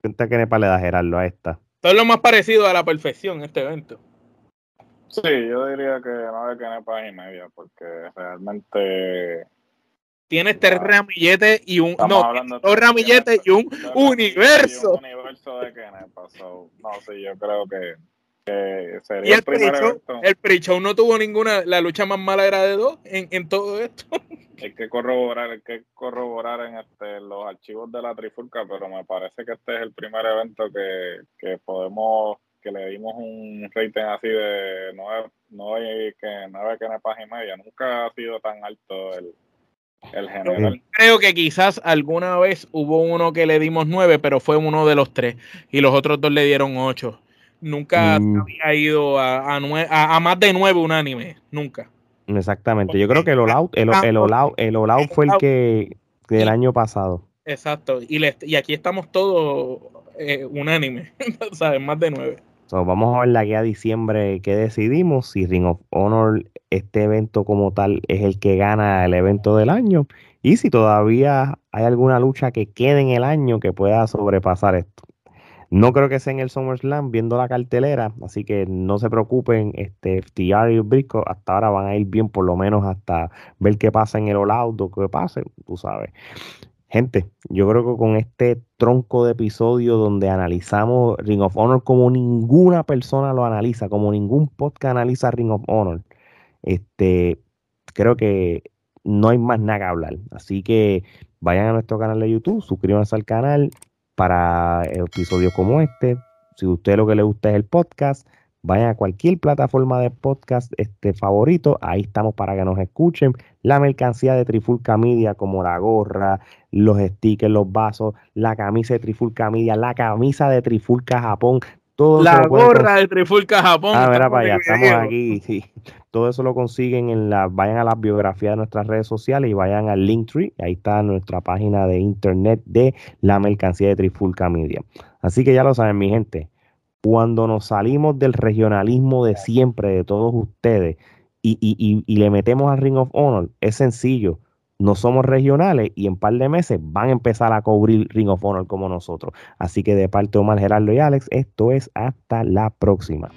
¿Cuántas kenepas le das, Gerardo, a esta?
Todo es lo más parecido a la perfección este evento.
Sí, yo diría que no de kenepas y media, porque realmente.
Tienes tres ramilletes y un. No, dos ramilletes y un universo.
un universo de kenepas. no, sí, yo creo que, que sería
el, el primer evento. El pre-show no tuvo ninguna. La lucha más mala era de dos en, en todo esto.
Hay que corroborar, hay que corroborar en este, los archivos de la Trifulca, pero me parece que este es el primer evento que, que podemos que le dimos un rating así de nueve, nueve, que, nueve kenepas y media. Nunca ha sido tan alto el, el general.
Creo que quizás alguna vez hubo uno que le dimos nueve, pero fue uno de los tres. Y los otros dos le dieron ocho. Nunca mm. había ido a, a, a, más de nueve unánime. Nunca.
Exactamente. Yo creo que el All Out, el, el All Out, el All Out fue el que del año pasado.
Exacto. Y, le, y aquí estamos todos eh, unánime, [laughs] ¿sabes? Más de nueve.
vamos a ver la guía de diciembre que decidimos, si Ring of Honor, este evento como tal, es el que gana el evento del año, y si todavía hay alguna lucha que quede en el año que pueda sobrepasar esto. No creo que sea en el SummerSlam viendo la cartelera, así que no se preocupen, este FTR y Brisco hasta ahora van a ir bien, por lo menos hasta ver qué pasa en el All Out o qué pase, tú sabes. Gente, yo creo que con este tronco de episodio donde analizamos Ring of Honor como ninguna persona lo analiza, como ningún podcast analiza Ring of Honor, este, creo que no hay más nada que hablar. Así que vayan a nuestro canal de YouTube, suscríbanse al canal para episodios como este. Si a usted lo que le gusta es el podcast, vayan a cualquier plataforma de podcast este, favorito, ahí estamos para que nos escuchen. La mercancía de Trifulca Media, como la gorra, los stickers, los vasos, la camisa de Trifulca Media, la camisa de Trifulca Japón. Todo
la gorra de Trifulca Japón.
Ah, mira para allá, estamos aquí. Sí. Todo eso lo consiguen en la, vayan a las biografías de nuestras redes sociales y vayan al Linktree, ahí está nuestra página de internet de la mercancía de Trifulca Media. Así que ya lo saben, mi gente cuando nos salimos del regionalismo de siempre, de todos ustedes, y, le metemos a Ring of Honor, es sencillo. No somos regionales y en par de meses van a empezar a cubrir Ring of Honor como nosotros. Así que de parte de Omar, Gerardo y Alex, esto es hasta la próxima.